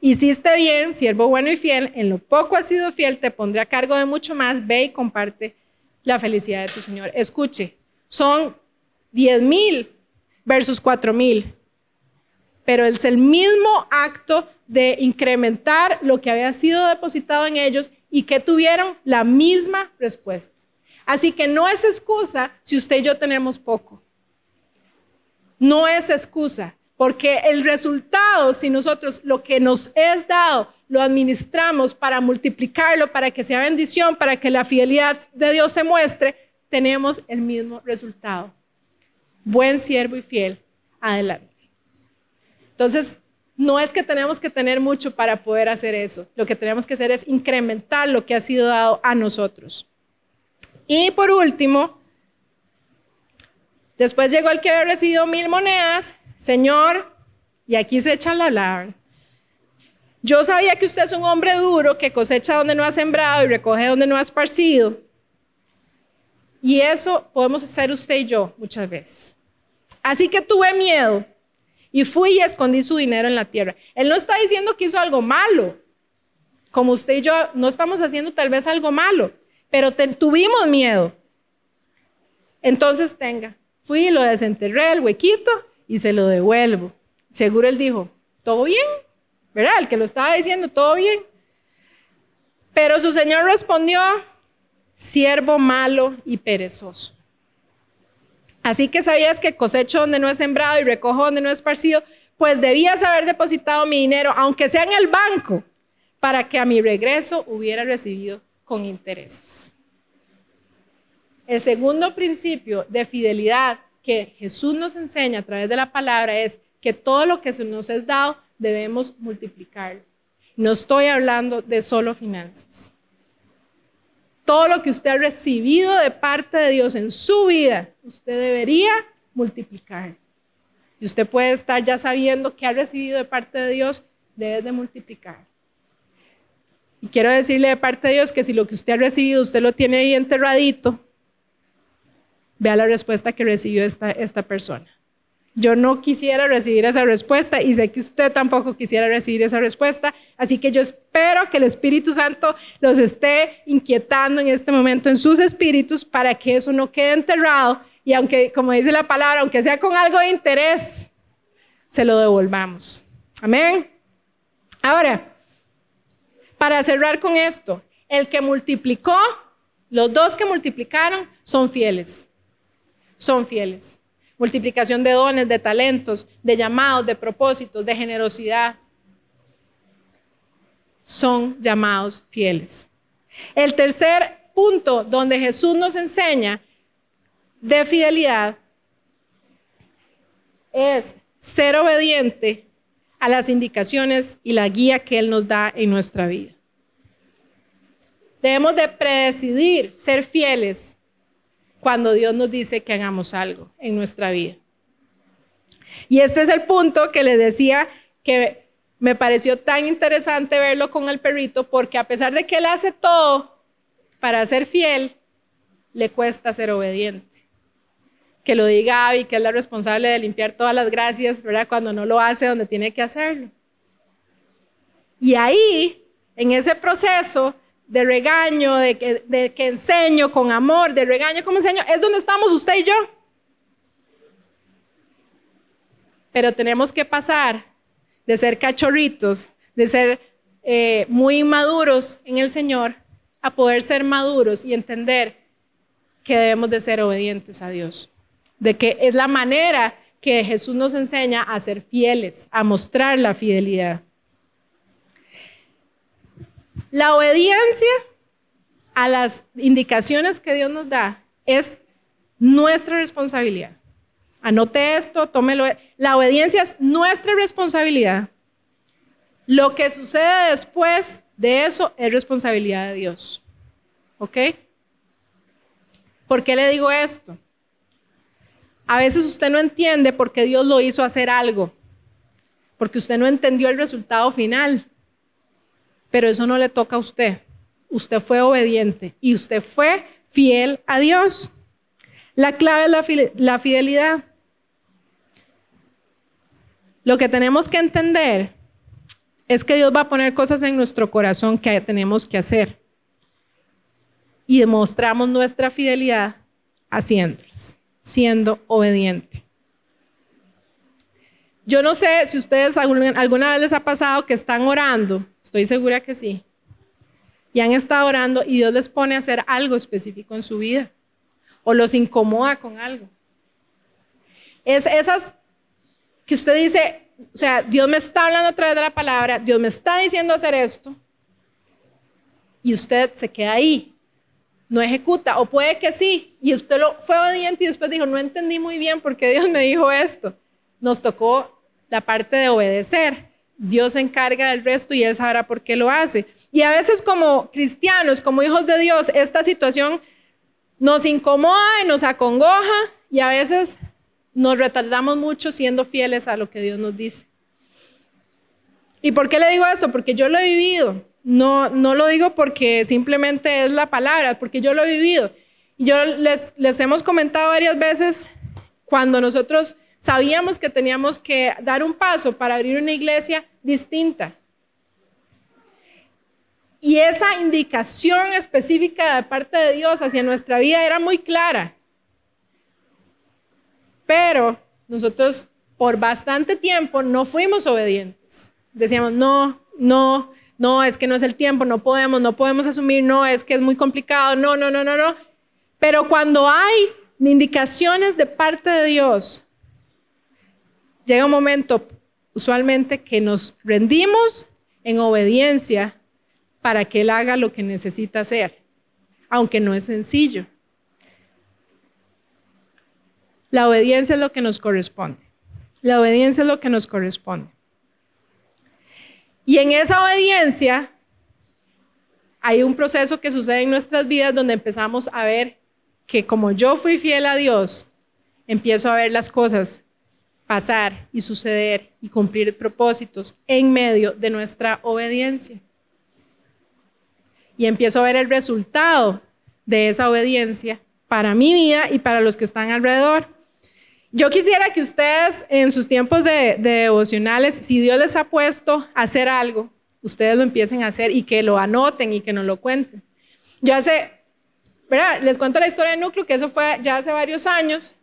hiciste bien, siervo bueno y fiel, en lo poco has sido fiel, te pondré a cargo de mucho más, ve y comparte la felicidad de tu señor. Escuche, son diez mil versus cuatro mil, pero es el mismo acto de incrementar lo que había sido depositado en ellos y que tuvieron la misma respuesta. Así que no es excusa si usted y yo tenemos poco. No es excusa, porque el resultado, si nosotros lo que nos es dado, lo administramos para multiplicarlo, para que sea bendición, para que la fidelidad de Dios se muestre, tenemos el mismo resultado. Buen siervo y fiel, adelante. Entonces, no es que tenemos que tener mucho para poder hacer eso. Lo que tenemos que hacer es incrementar lo que ha sido dado a nosotros. Y por último, después llegó el que había recibido mil monedas, Señor, y aquí se echa la palabra. Yo sabía que usted es un hombre duro que cosecha donde no ha sembrado y recoge donde no ha esparcido. Y eso podemos hacer usted y yo muchas veces. Así que tuve miedo y fui y escondí su dinero en la tierra. Él no está diciendo que hizo algo malo. Como usted y yo no estamos haciendo tal vez algo malo pero tuvimos miedo. Entonces tenga, fui y lo desenterré el huequito y se lo devuelvo. Seguro él dijo, ¿todo bien? ¿Verdad? El que lo estaba diciendo, ¿todo bien? Pero su señor respondió, siervo malo y perezoso. Así que sabías que cosecho donde no he sembrado y recojo donde no he esparcido, pues debías haber depositado mi dinero, aunque sea en el banco, para que a mi regreso hubiera recibido con intereses. El segundo principio de fidelidad que Jesús nos enseña a través de la palabra es que todo lo que se nos es dado debemos multiplicar. No estoy hablando de solo finanzas. Todo lo que usted ha recibido de parte de Dios en su vida, usted debería multiplicar. Y usted puede estar ya sabiendo que ha recibido de parte de Dios, debe de multiplicar. Y quiero decirle de parte de Dios que si lo que usted ha recibido, usted lo tiene ahí enterradito, vea la respuesta que recibió esta, esta persona. Yo no quisiera recibir esa respuesta y sé que usted tampoco quisiera recibir esa respuesta, así que yo espero que el Espíritu Santo los esté inquietando en este momento en sus espíritus para que eso no quede enterrado y aunque, como dice la palabra, aunque sea con algo de interés, se lo devolvamos. Amén. Ahora, para cerrar con esto, el que multiplicó, los dos que multiplicaron son fieles. Son fieles. Multiplicación de dones, de talentos, de llamados, de propósitos, de generosidad. Son llamados fieles. El tercer punto donde Jesús nos enseña de fidelidad es ser obediente a las indicaciones y la guía que Él nos da en nuestra vida. Debemos de predecidir ser fieles cuando Dios nos dice que hagamos algo en nuestra vida. Y este es el punto que les decía que me pareció tan interesante verlo con el perrito porque a pesar de que él hace todo para ser fiel, le cuesta ser obediente. Que lo diga Abby, que es la responsable de limpiar todas las gracias, ¿verdad? Cuando no lo hace donde tiene que hacerlo. Y ahí, en ese proceso de regaño, de que, de enseño con amor, de regaño como enseño, es donde estamos usted y yo. Pero tenemos que pasar de ser cachorritos, de ser eh, muy inmaduros en el Señor, a poder ser maduros y entender que debemos de ser obedientes a Dios. De que es la manera que Jesús nos enseña a ser fieles, a mostrar la fidelidad. La obediencia a las indicaciones que Dios nos da es nuestra responsabilidad. Anote esto, tómelo. La obediencia es nuestra responsabilidad. Lo que sucede después de eso es responsabilidad de Dios. ¿Ok? ¿Por qué le digo esto? A veces usted no entiende por qué Dios lo hizo hacer algo, porque usted no entendió el resultado final, pero eso no le toca a usted. Usted fue obediente y usted fue fiel a Dios. La clave es la fidelidad. Lo que tenemos que entender es que Dios va a poner cosas en nuestro corazón que tenemos que hacer y demostramos nuestra fidelidad haciéndolas, siendo obediente. Yo no sé si ustedes alguna vez les ha pasado que están orando, estoy segura que sí, y han estado orando y Dios les pone a hacer algo específico en su vida o los incomoda con algo. Es esas que usted dice, o sea, Dios me está hablando a través de la palabra, Dios me está diciendo hacer esto, y usted se queda ahí no ejecuta, o puede que sí, y usted lo, fue obediente y después dijo, no entendí muy bien por qué Dios me dijo esto. Nos tocó la parte de obedecer. Dios se encarga del resto y Él sabrá por qué lo hace. Y a veces como cristianos, como hijos de Dios, esta situación nos incomoda y nos acongoja y a veces nos retardamos mucho siendo fieles a lo que Dios nos dice. ¿Y por qué le digo esto? Porque yo lo he vivido. No, no lo digo porque simplemente es la palabra, porque yo lo he vivido. Yo les, les hemos comentado varias veces cuando nosotros sabíamos que teníamos que dar un paso para abrir una iglesia distinta. Y esa indicación específica de parte de Dios hacia nuestra vida era muy clara. Pero nosotros por bastante tiempo no fuimos obedientes. Decíamos, no, no, no, es que no es el tiempo, no podemos, no podemos asumir, no, es que es muy complicado, no, no, no, no, no. Pero cuando hay indicaciones de parte de Dios, llega un momento usualmente que nos rendimos en obediencia para que Él haga lo que necesita hacer, aunque no es sencillo. La obediencia es lo que nos corresponde. La obediencia es lo que nos corresponde. Y en esa obediencia hay un proceso que sucede en nuestras vidas donde empezamos a ver que como yo fui fiel a Dios, empiezo a ver las cosas pasar y suceder y cumplir propósitos en medio de nuestra obediencia. Y empiezo a ver el resultado de esa obediencia para mi vida y para los que están alrededor. Yo quisiera que ustedes en sus tiempos de, devocionales, si Dios les ha puesto a hacer algo, ustedes lo empiecen a hacer y que lo anoten y que nos lo cuenten. Yo hace, ¿verdad? Les cuento la historia de Núcleo, que eso fue ya hace varios años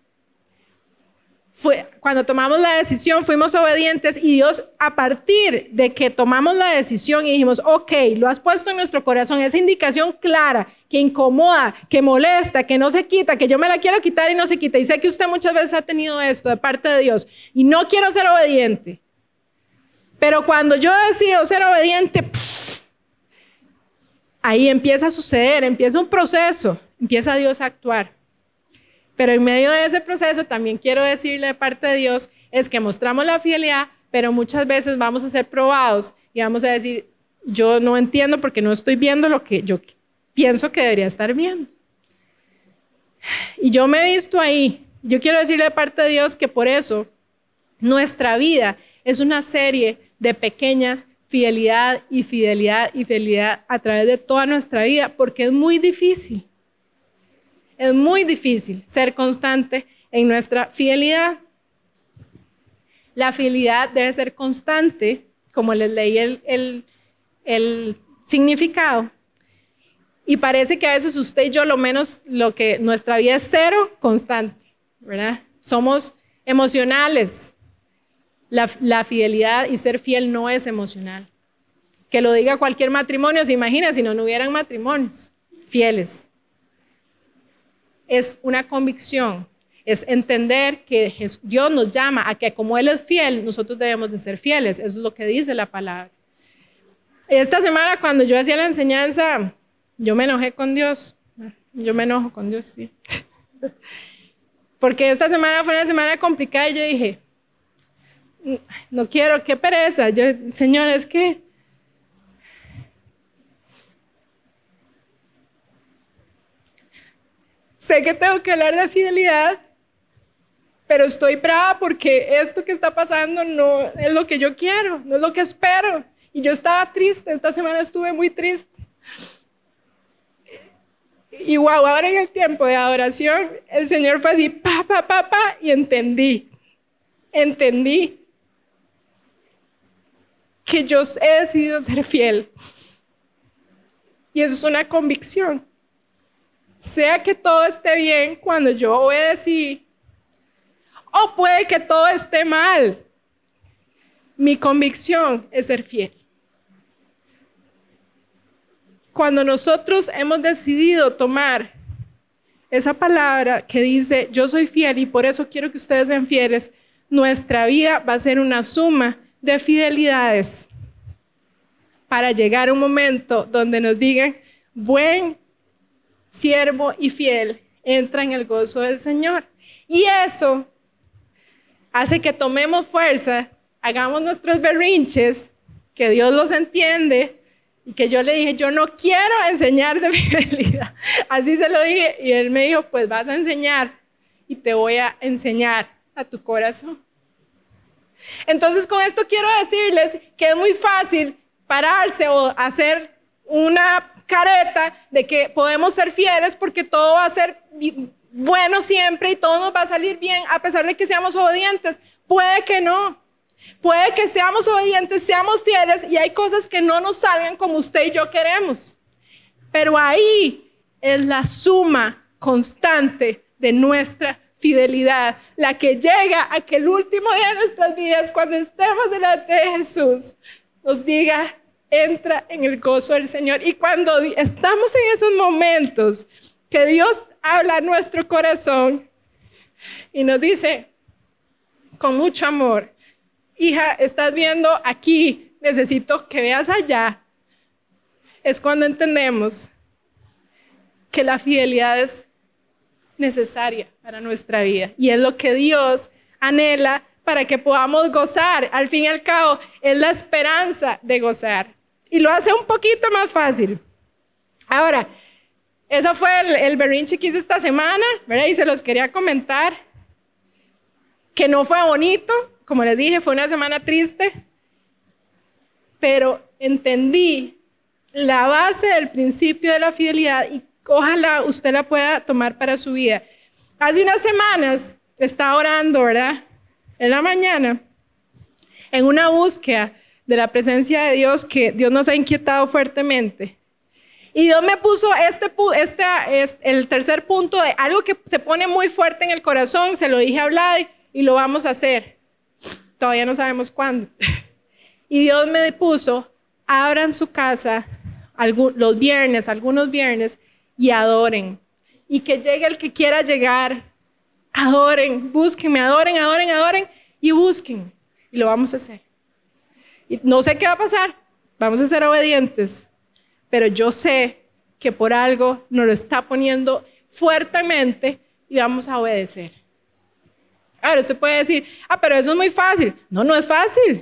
cuando tomamos la decisión, fuimos obedientes y Dios, a partir de que tomamos la decisión y dijimos, ok, lo has puesto en nuestro corazón, esa indicación clara, que incomoda, que molesta, que no se quita, que yo me la quiero quitar y no se quita. Y sé que usted muchas veces ha tenido esto de parte de Dios y no quiero ser obediente. Pero cuando yo decido ser obediente, ahí empieza a suceder, empieza un proceso, empieza Dios a actuar. Pero en medio de ese proceso también quiero decirle de parte de Dios es que mostramos la fidelidad, pero muchas veces vamos a ser probados y vamos a decir, yo no entiendo porque no estoy viendo lo que yo pienso que debería estar bien. Y yo me he visto ahí. Yo quiero decirle de parte de Dios que por eso nuestra vida es una serie de pequeñas fidelidad y fidelidad y fidelidad a través de toda nuestra vida, porque es muy difícil. Es muy difícil ser constante en nuestra fidelidad. La fidelidad debe ser constante, como les leí el, el significado. Y parece que a veces usted y yo lo menos lo que nuestra vida es cero constante, ¿verdad? Somos emocionales. La, la, fidelidad y ser fiel no es emocional. Que lo diga cualquier matrimonio, se imagina si no, no hubieran matrimonios fieles. Es una convicción, es entender que Dios nos llama a que como Él es fiel, nosotros debemos de ser fieles. Eso es lo que dice la palabra. Esta semana cuando yo hacía la enseñanza, yo me enojé con Dios. Yo me enojo con Dios, sí. [LAUGHS] Porque esta semana fue una semana complicada y yo dije, no quiero, qué pereza. Yo, Señor, es que sé que tengo que hablar de fidelidad, pero estoy brava porque esto que está pasando no es lo que yo quiero, no es lo que espero. Y yo estaba triste, esta semana estuve muy triste. Y wow, ahora en el tiempo de adoración, el Señor fue así, pa, pa, pa, pa, y entendí, entendí que yo he decidido ser fiel. Y eso es una convicción. Sea que todo esté bien cuando yo obedecí, o puede que todo esté mal. Mi convicción es ser fiel. Cuando nosotros hemos decidido tomar esa palabra que dice, yo soy fiel y por eso quiero que ustedes sean fieles, nuestra vida va a ser una suma de fidelidades para llegar a un momento donde nos digan, buen siervo y fiel, entra en el gozo del Señor. Y eso hace que tomemos fuerza, hagamos nuestros berrinches, que Dios los entiende y que yo le dije, yo no quiero enseñar de fidelidad. [LAUGHS] Así se lo dije y él me dijo, pues vas a enseñar y te voy a enseñar a tu corazón. Entonces con esto quiero decirles que es muy fácil pararse o hacer una careta de que podemos ser fieles porque todo va a ser bueno siempre y todo nos va a salir bien a pesar de que seamos obedientes. Puede que no. Puede que seamos obedientes, seamos fieles y hay cosas que no nos salgan como usted y yo queremos. Pero ahí es la suma constante de nuestra fidelidad, la que llega a que el último día de nuestras vidas, cuando estemos delante de Jesús, nos diga, entra en el gozo del Señor. Y cuando estamos en esos momentos que Dios habla a nuestro corazón y nos dice, con mucho amor, hija, estás viendo aquí, necesito que veas allá, es cuando entendemos que la fidelidad es necesaria para nuestra vida y es lo que Dios anhela para que podamos gozar. Al fin y al cabo, es la esperanza de gozar y lo hace un poquito más fácil. Ahora, eso fue el, el berrinche que hice esta semana, ¿verdad? Y se los quería comentar, que no fue bonito, como les dije, fue una semana triste, pero entendí la base del principio de la fidelidad y ojalá usted la pueda tomar para su vida. Hace unas semanas estaba orando, ¿verdad? En la mañana, en una búsqueda de la presencia de Dios que Dios nos ha inquietado fuertemente. Y Dios me puso este, este es el tercer punto de algo que se pone muy fuerte en el corazón, se lo dije a Vlad y lo vamos a hacer. Todavía no sabemos cuándo. [LAUGHS] Y Dios me puso, abran su casa los viernes, algunos viernes, y adoren. Y que llegue el que quiera llegar, adoren, búsquenme, adoren, adoren, adoren y busquen. Y lo vamos a hacer. Y no sé qué va a pasar, vamos a ser obedientes, pero yo sé que por algo nos lo está poniendo fuertemente y vamos a obedecer. Ahora usted puede decir, ah, pero eso es muy fácil. No, no es fácil.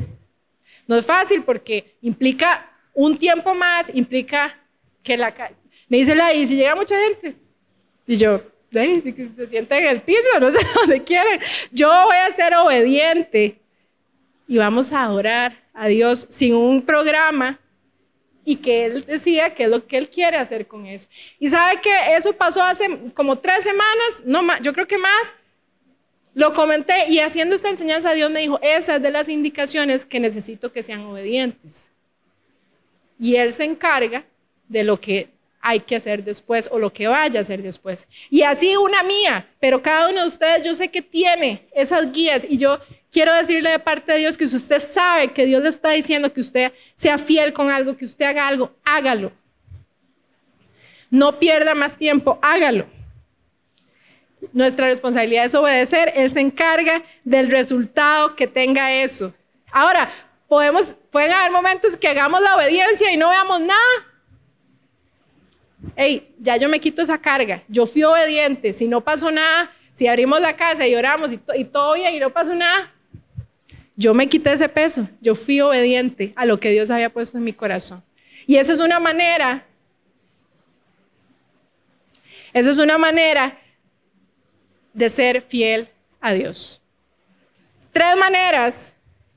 No es fácil porque implica un tiempo más, implica que la... Me dice la, ¿y si llega mucha gente? Y yo, que se sienta en el piso, no sé [LAUGHS] dónde quieren. Yo voy a ser obediente y vamos a adorar a Dios sin un programa y que Él decida qué es lo que Él quiere hacer con eso. Y sabe que eso pasó hace como tres semanas, no más, yo creo que más. Lo comenté y haciendo esta enseñanza Dios me dijo, esa es de las indicaciones que necesito que sean obedientes. Y Él se encarga de lo que hay que hacer después o lo que vaya a hacer después. Y así una mía, pero cada uno de ustedes yo sé que tiene esas guías y yo quiero decirle de parte de Dios que si usted sabe que Dios le está diciendo que usted sea fiel con algo, que usted haga algo, hágalo. No pierda más tiempo, hágalo. Nuestra responsabilidad es obedecer, Él se encarga del resultado que tenga eso. Ahora, podemos, pueden haber momentos que hagamos la obediencia y no veamos nada hey, ya yo me quito esa carga, yo fui obediente, si no pasó nada, si abrimos la casa y oramos y, y todo bien y no pasó nada, yo me quité ese peso, yo fui obediente a lo que Dios había puesto en mi corazón. Y esa es una manera, esa es una manera de ser fiel a Dios. Tres maneras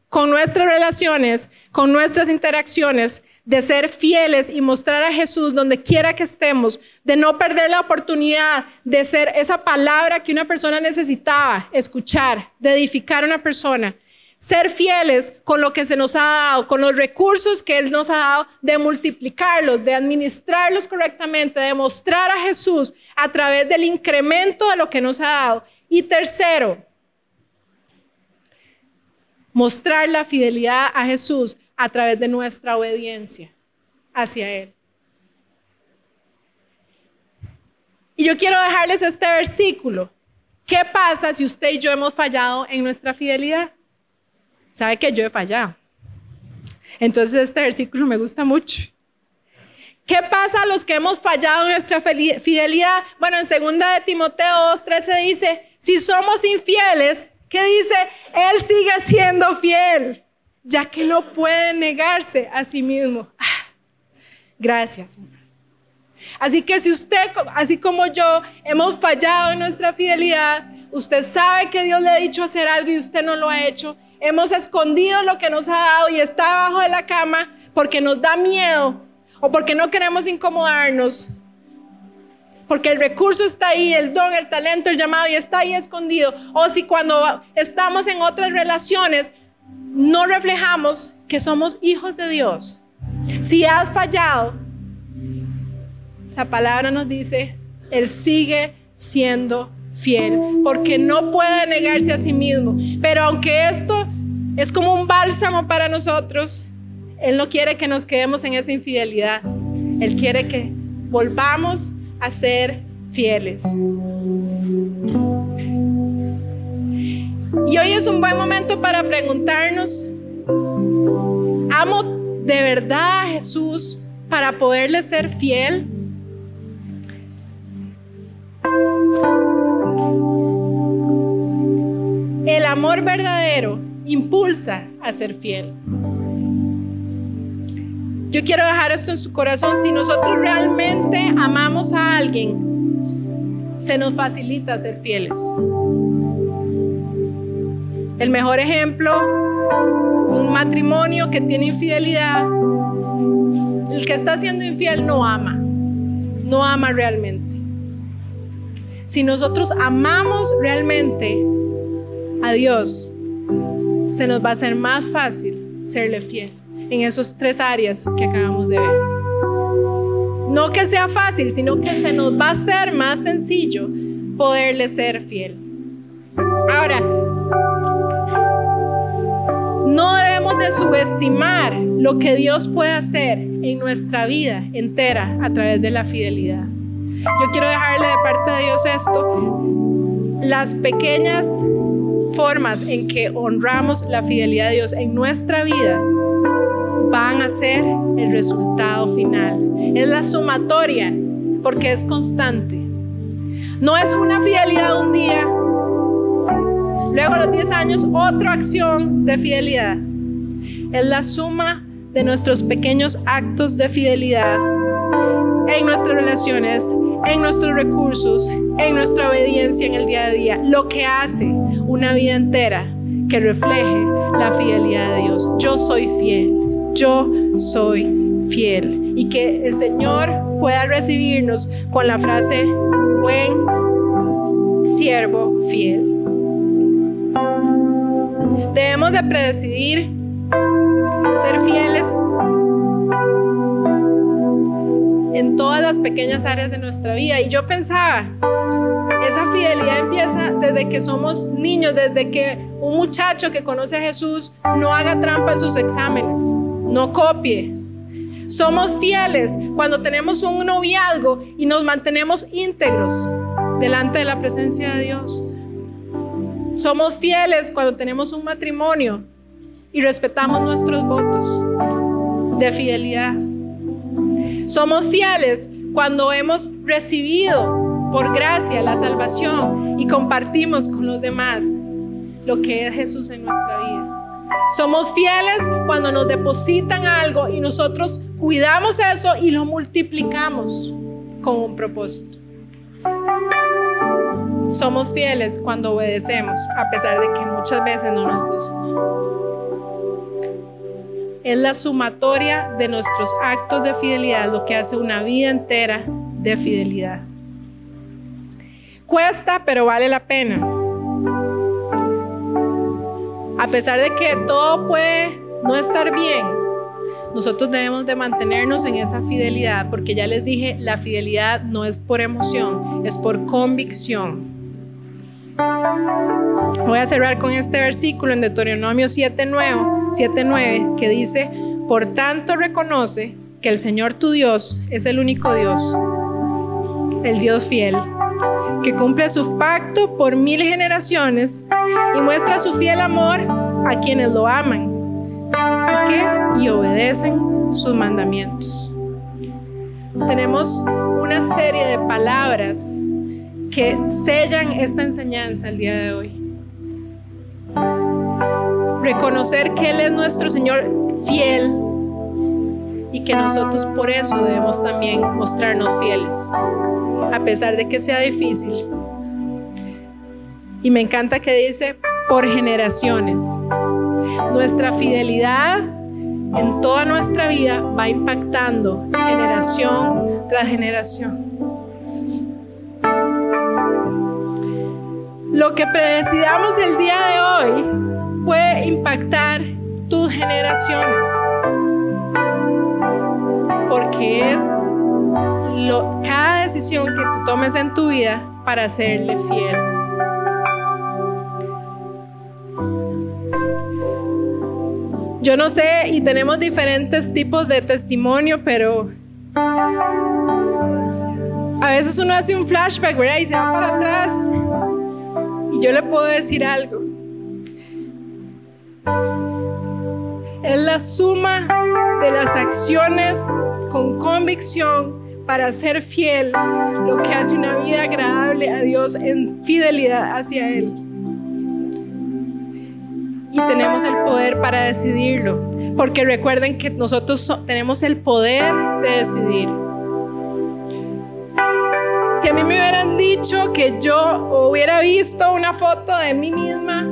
con nuestras relaciones, con nuestras interacciones, de ser fieles y mostrar a Jesús donde quiera que estemos, de no perder la oportunidad de ser esa palabra que una persona necesitaba escuchar, de edificar a una persona. Ser fieles con lo que se nos ha dado, con los recursos que Él nos ha dado, de multiplicarlos, de administrarlos correctamente, de mostrar a Jesús a través del incremento de lo que nos ha dado. Y tercero, mostrar la fidelidad a Jesús a través de nuestra obediencia hacia Él. Y yo quiero dejarles este versículo. ¿Qué pasa si usted y yo hemos fallado en nuestra fidelidad? ¿Sabe que yo he fallado? Entonces este versículo me gusta mucho. ¿Qué pasa a los que hemos fallado en nuestra fidelidad? Bueno, en 2 de Timoteo 2:13 dice, si somos infieles, ¿qué dice? Él sigue siendo fiel ya que no puede negarse a sí mismo. Ah, gracias, Así que si usted, así como yo, hemos fallado en nuestra fidelidad, usted sabe que Dios le ha dicho hacer algo y usted no lo ha hecho, hemos escondido lo que nos ha dado y está abajo de la cama porque nos da miedo o porque no queremos incomodarnos, porque el recurso está ahí, el don, el talento, el llamado y está ahí escondido. O si cuando estamos en otras relaciones no reflejamos que somos hijos de Dios. Si has fallado, la palabra nos dice, Él sigue siendo fiel, porque no puede negarse a sí mismo. Pero aunque esto es como un bálsamo para nosotros, Él no quiere que nos quedemos en esa infidelidad. Él quiere que volvamos a ser fieles. Y hoy es un buen momento para preguntarnos, ¿amo de verdad a Jesús para poderle ser fiel? El amor verdadero impulsa a ser fiel. Yo quiero dejar esto en su corazón. Si nosotros realmente amamos a alguien, se nos facilita ser fieles. El mejor ejemplo, un matrimonio que tiene infidelidad. El que está siendo infiel no ama, no ama realmente. Si nosotros amamos realmente Dios, se nos va a hacer más fácil serle fiel en esos tres áreas que acabamos de ver. No que sea fácil, sino que se nos va a hacer más sencillo poderle ser fiel. Ahora, no debemos de subestimar lo que Dios puede hacer en nuestra vida entera a través de la fidelidad. Yo quiero dejarle de parte de Dios esto. Las pequeñas formas en que honramos la fidelidad de Dios en nuestra vida van a ser el resultado final. Es la sumatoria porque es constante. No es una fidelidad un día, Luego a los 10 años, otra acción de fidelidad. Es la suma de nuestros pequeños actos de fidelidad en nuestras relaciones, en nuestros recursos, en nuestra obediencia en el día a día, lo que hace una vida entera que refleje la fidelidad de Dios. Yo soy fiel, yo soy fiel. Y que el Señor pueda recibirnos con la frase, buen siervo fiel. Debemos de predecidir ser fieles en todas las pequeñas áreas de nuestra vida. Y yo pensaba, esa fidelidad empieza desde que somos niños, desde que un muchacho que conoce a Jesús no haga trampa en sus exámenes, no copie. Somos fieles cuando tenemos un noviazgo y nos mantenemos íntegros delante de la presencia de Dios. Somos fieles cuando tenemos un matrimonio y respetamos nuestros votos de fidelidad. Somos fieles cuando hemos recibido por gracia la salvación y compartimos con los demás lo que es Jesús en nuestra vida. Somos fieles cuando nos depositan algo y nosotros cuidamos eso y lo multiplicamos con un propósito. Somos fieles cuando obedecemos a pesar de que muchas veces no nos gusta es la sumatoria de nuestros actos de fidelidad lo que hace una vida entera de fidelidad. Cuesta, pero vale la pena. A pesar de que todo puede no estar bien, nosotros debemos de mantenernos en esa fidelidad, porque ya les dije, la fidelidad no es por emoción, es por convicción. Voy a cerrar con este versículo en Deuteronomio 7.9 que dice, por tanto reconoce que el Señor tu Dios es el único Dios, el Dios fiel, que cumple su pacto por mil generaciones y muestra su fiel amor a quienes lo aman y que y obedecen sus mandamientos. Tenemos una serie de palabras que sellan esta enseñanza el día de hoy. Reconocer que Él es nuestro Señor fiel y que nosotros por eso debemos también mostrarnos fieles, a pesar de que sea difícil. Y me encanta que dice por generaciones. Nuestra fidelidad en toda nuestra vida va impactando generación tras generación. Lo que predecidamos el día de hoy puede impactar tus generaciones. Porque es cada decisión que tú tomes en tu vida para serle fiel. Yo no sé, y tenemos diferentes tipos de testimonio, pero a veces uno hace un flashback, ¿verdad? Y se va para atrás yo le puedo decir algo. Es la suma de las acciones con convicción para ser fiel, lo que hace una vida agradable a Dios en fidelidad hacia Él. Y tenemos el poder para decidirlo, porque recuerden que nosotros tenemos el poder de decidir. Si a mí me hubieran dicho que yo hubiera visto una foto de mí misma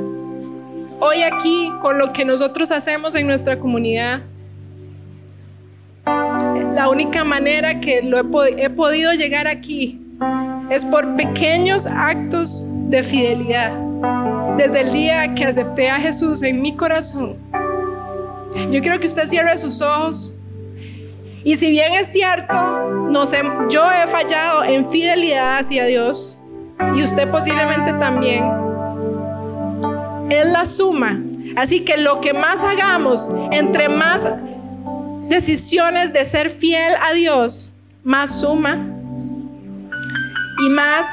hoy aquí con lo que nosotros hacemos en nuestra comunidad, la única manera que lo he, he podido llegar aquí es por pequeños actos de fidelidad. Desde el día que acepté a Jesús en mi corazón. Yo quiero que usted cierre sus ojos y si bien es cierto, yo he fallado en fidelidad hacia Dios y usted posiblemente también, es la suma. Así que lo que más hagamos, entre más decisiones de ser fiel a Dios, más suma y más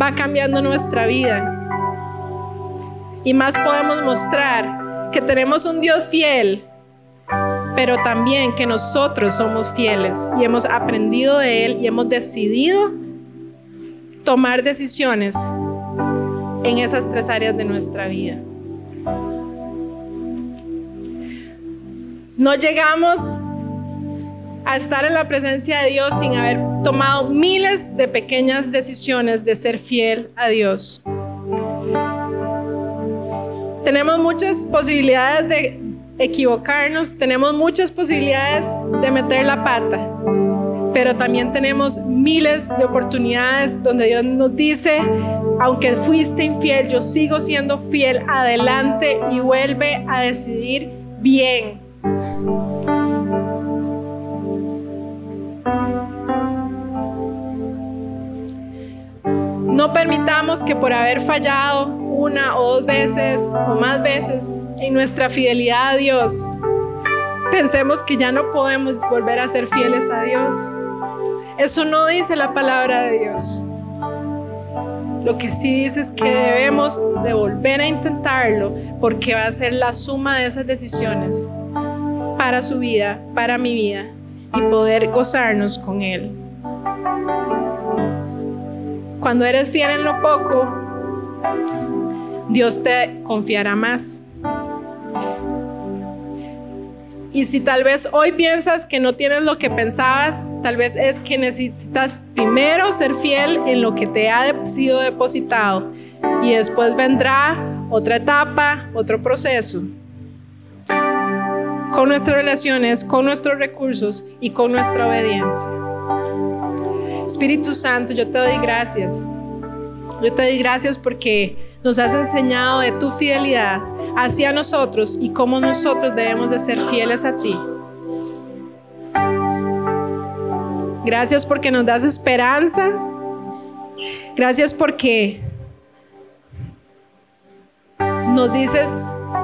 va cambiando nuestra vida. Y más podemos mostrar que tenemos un Dios fiel pero también que nosotros somos fieles y hemos aprendido de Él y hemos decidido tomar decisiones en esas tres áreas de nuestra vida. No llegamos a estar en la presencia de Dios sin haber tomado miles de pequeñas decisiones de ser fiel a Dios. Tenemos muchas posibilidades de equivocarnos, tenemos muchas posibilidades de meter la pata, pero también tenemos miles de oportunidades donde Dios nos dice, aunque fuiste infiel, yo sigo siendo fiel, adelante y vuelve a decidir bien. No permitamos que por haber fallado una o dos veces o más veces en nuestra fidelidad a Dios, pensemos que ya no podemos volver a ser fieles a Dios. Eso no dice la palabra de Dios. Lo que sí dice es que debemos de volver a intentarlo porque va a ser la suma de esas decisiones para su vida, para mi vida y poder gozarnos con Él. Cuando eres fiel en lo poco, Dios te confiará más. Y si tal vez hoy piensas que no tienes lo que pensabas, tal vez es que necesitas primero ser fiel en lo que te ha sido depositado y después vendrá otra etapa, otro proceso. Con nuestras relaciones, con nuestros recursos y con nuestra obediencia. Espíritu Santo, yo te doy gracias. Yo te doy gracias porque nos has enseñado de tu fidelidad hacia nosotros y cómo nosotros debemos de ser fieles a ti. Gracias porque nos das esperanza. Gracias porque nos dices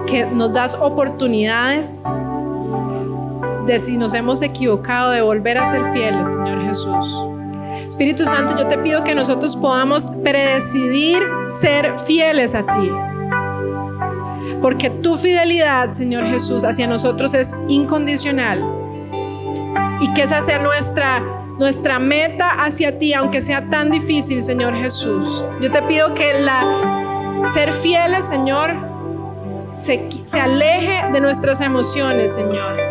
que nos das oportunidades de si nos hemos equivocado de volver a ser fieles, Señor Jesús. Espíritu Santo, yo te pido que nosotros podamos predecidir ser fieles a ti. Porque tu fidelidad, Señor Jesús, hacia nosotros es incondicional. Y que esa sea nuestra, nuestra meta hacia ti, aunque sea tan difícil, Señor Jesús. Yo te pido que la, ser fieles, Señor, se, se aleje de nuestras emociones, Señor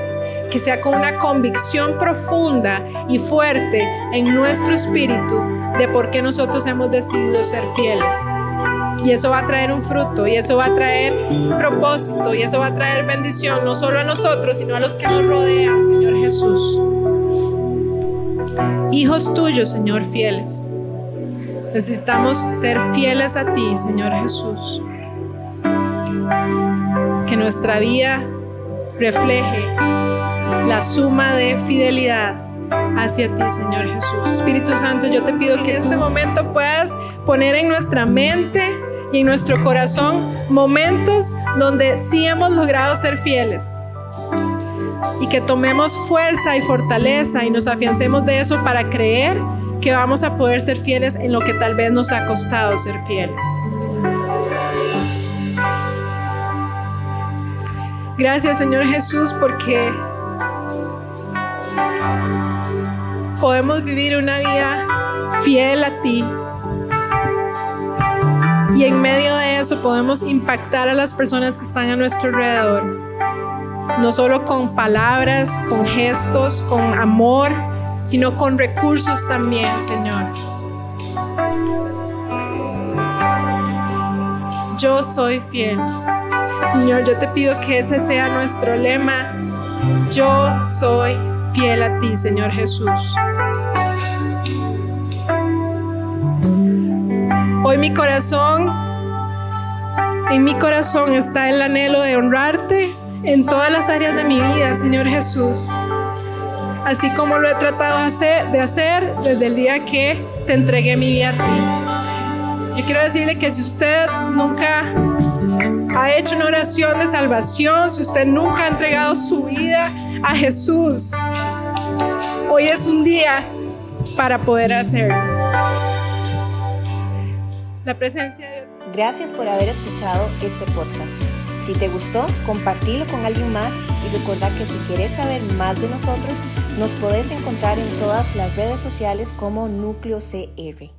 que sea con una convicción profunda y fuerte en nuestro espíritu de por qué nosotros hemos decidido ser fieles. Y eso va a traer un fruto, y eso va a traer propósito, y eso va a traer bendición, no solo a nosotros, sino a los que nos rodean, Señor Jesús. Hijos tuyos, Señor, fieles. Necesitamos ser fieles a ti, Señor Jesús. Que nuestra vida refleje la suma de fidelidad hacia ti, Señor Jesús. Espíritu Santo, yo te pido que en este momento puedas poner en nuestra mente y en nuestro corazón momentos donde sí hemos logrado ser fieles. Y que tomemos fuerza y fortaleza y nos afiancemos de eso para creer que vamos a poder ser fieles en lo que tal vez nos ha costado ser fieles. Gracias Señor Jesús porque podemos vivir una vida fiel a ti. Y en medio de eso podemos impactar a las personas que están a nuestro alrededor. No solo con palabras, con gestos, con amor, sino con recursos también, Señor. Yo soy fiel. Señor, yo te pido que ese sea nuestro lema. Yo soy fiel a ti, Señor Jesús. Hoy mi corazón, en mi corazón está el anhelo de honrarte en todas las áreas de mi vida, Señor Jesús. Así como lo he tratado de hacer, de hacer desde el día que te entregué mi vida a ti. Yo quiero decirle que si usted nunca ha hecho una oración de salvación, si usted nunca ha entregado su vida a Jesús, hoy es un día para poder hacerlo. La presencia de Dios. Gracias por haber escuchado este podcast. Si te gustó, compartilo con alguien más y recuerda que si quieres saber más de nosotros, nos podés encontrar en todas las redes sociales como Núcleo CR.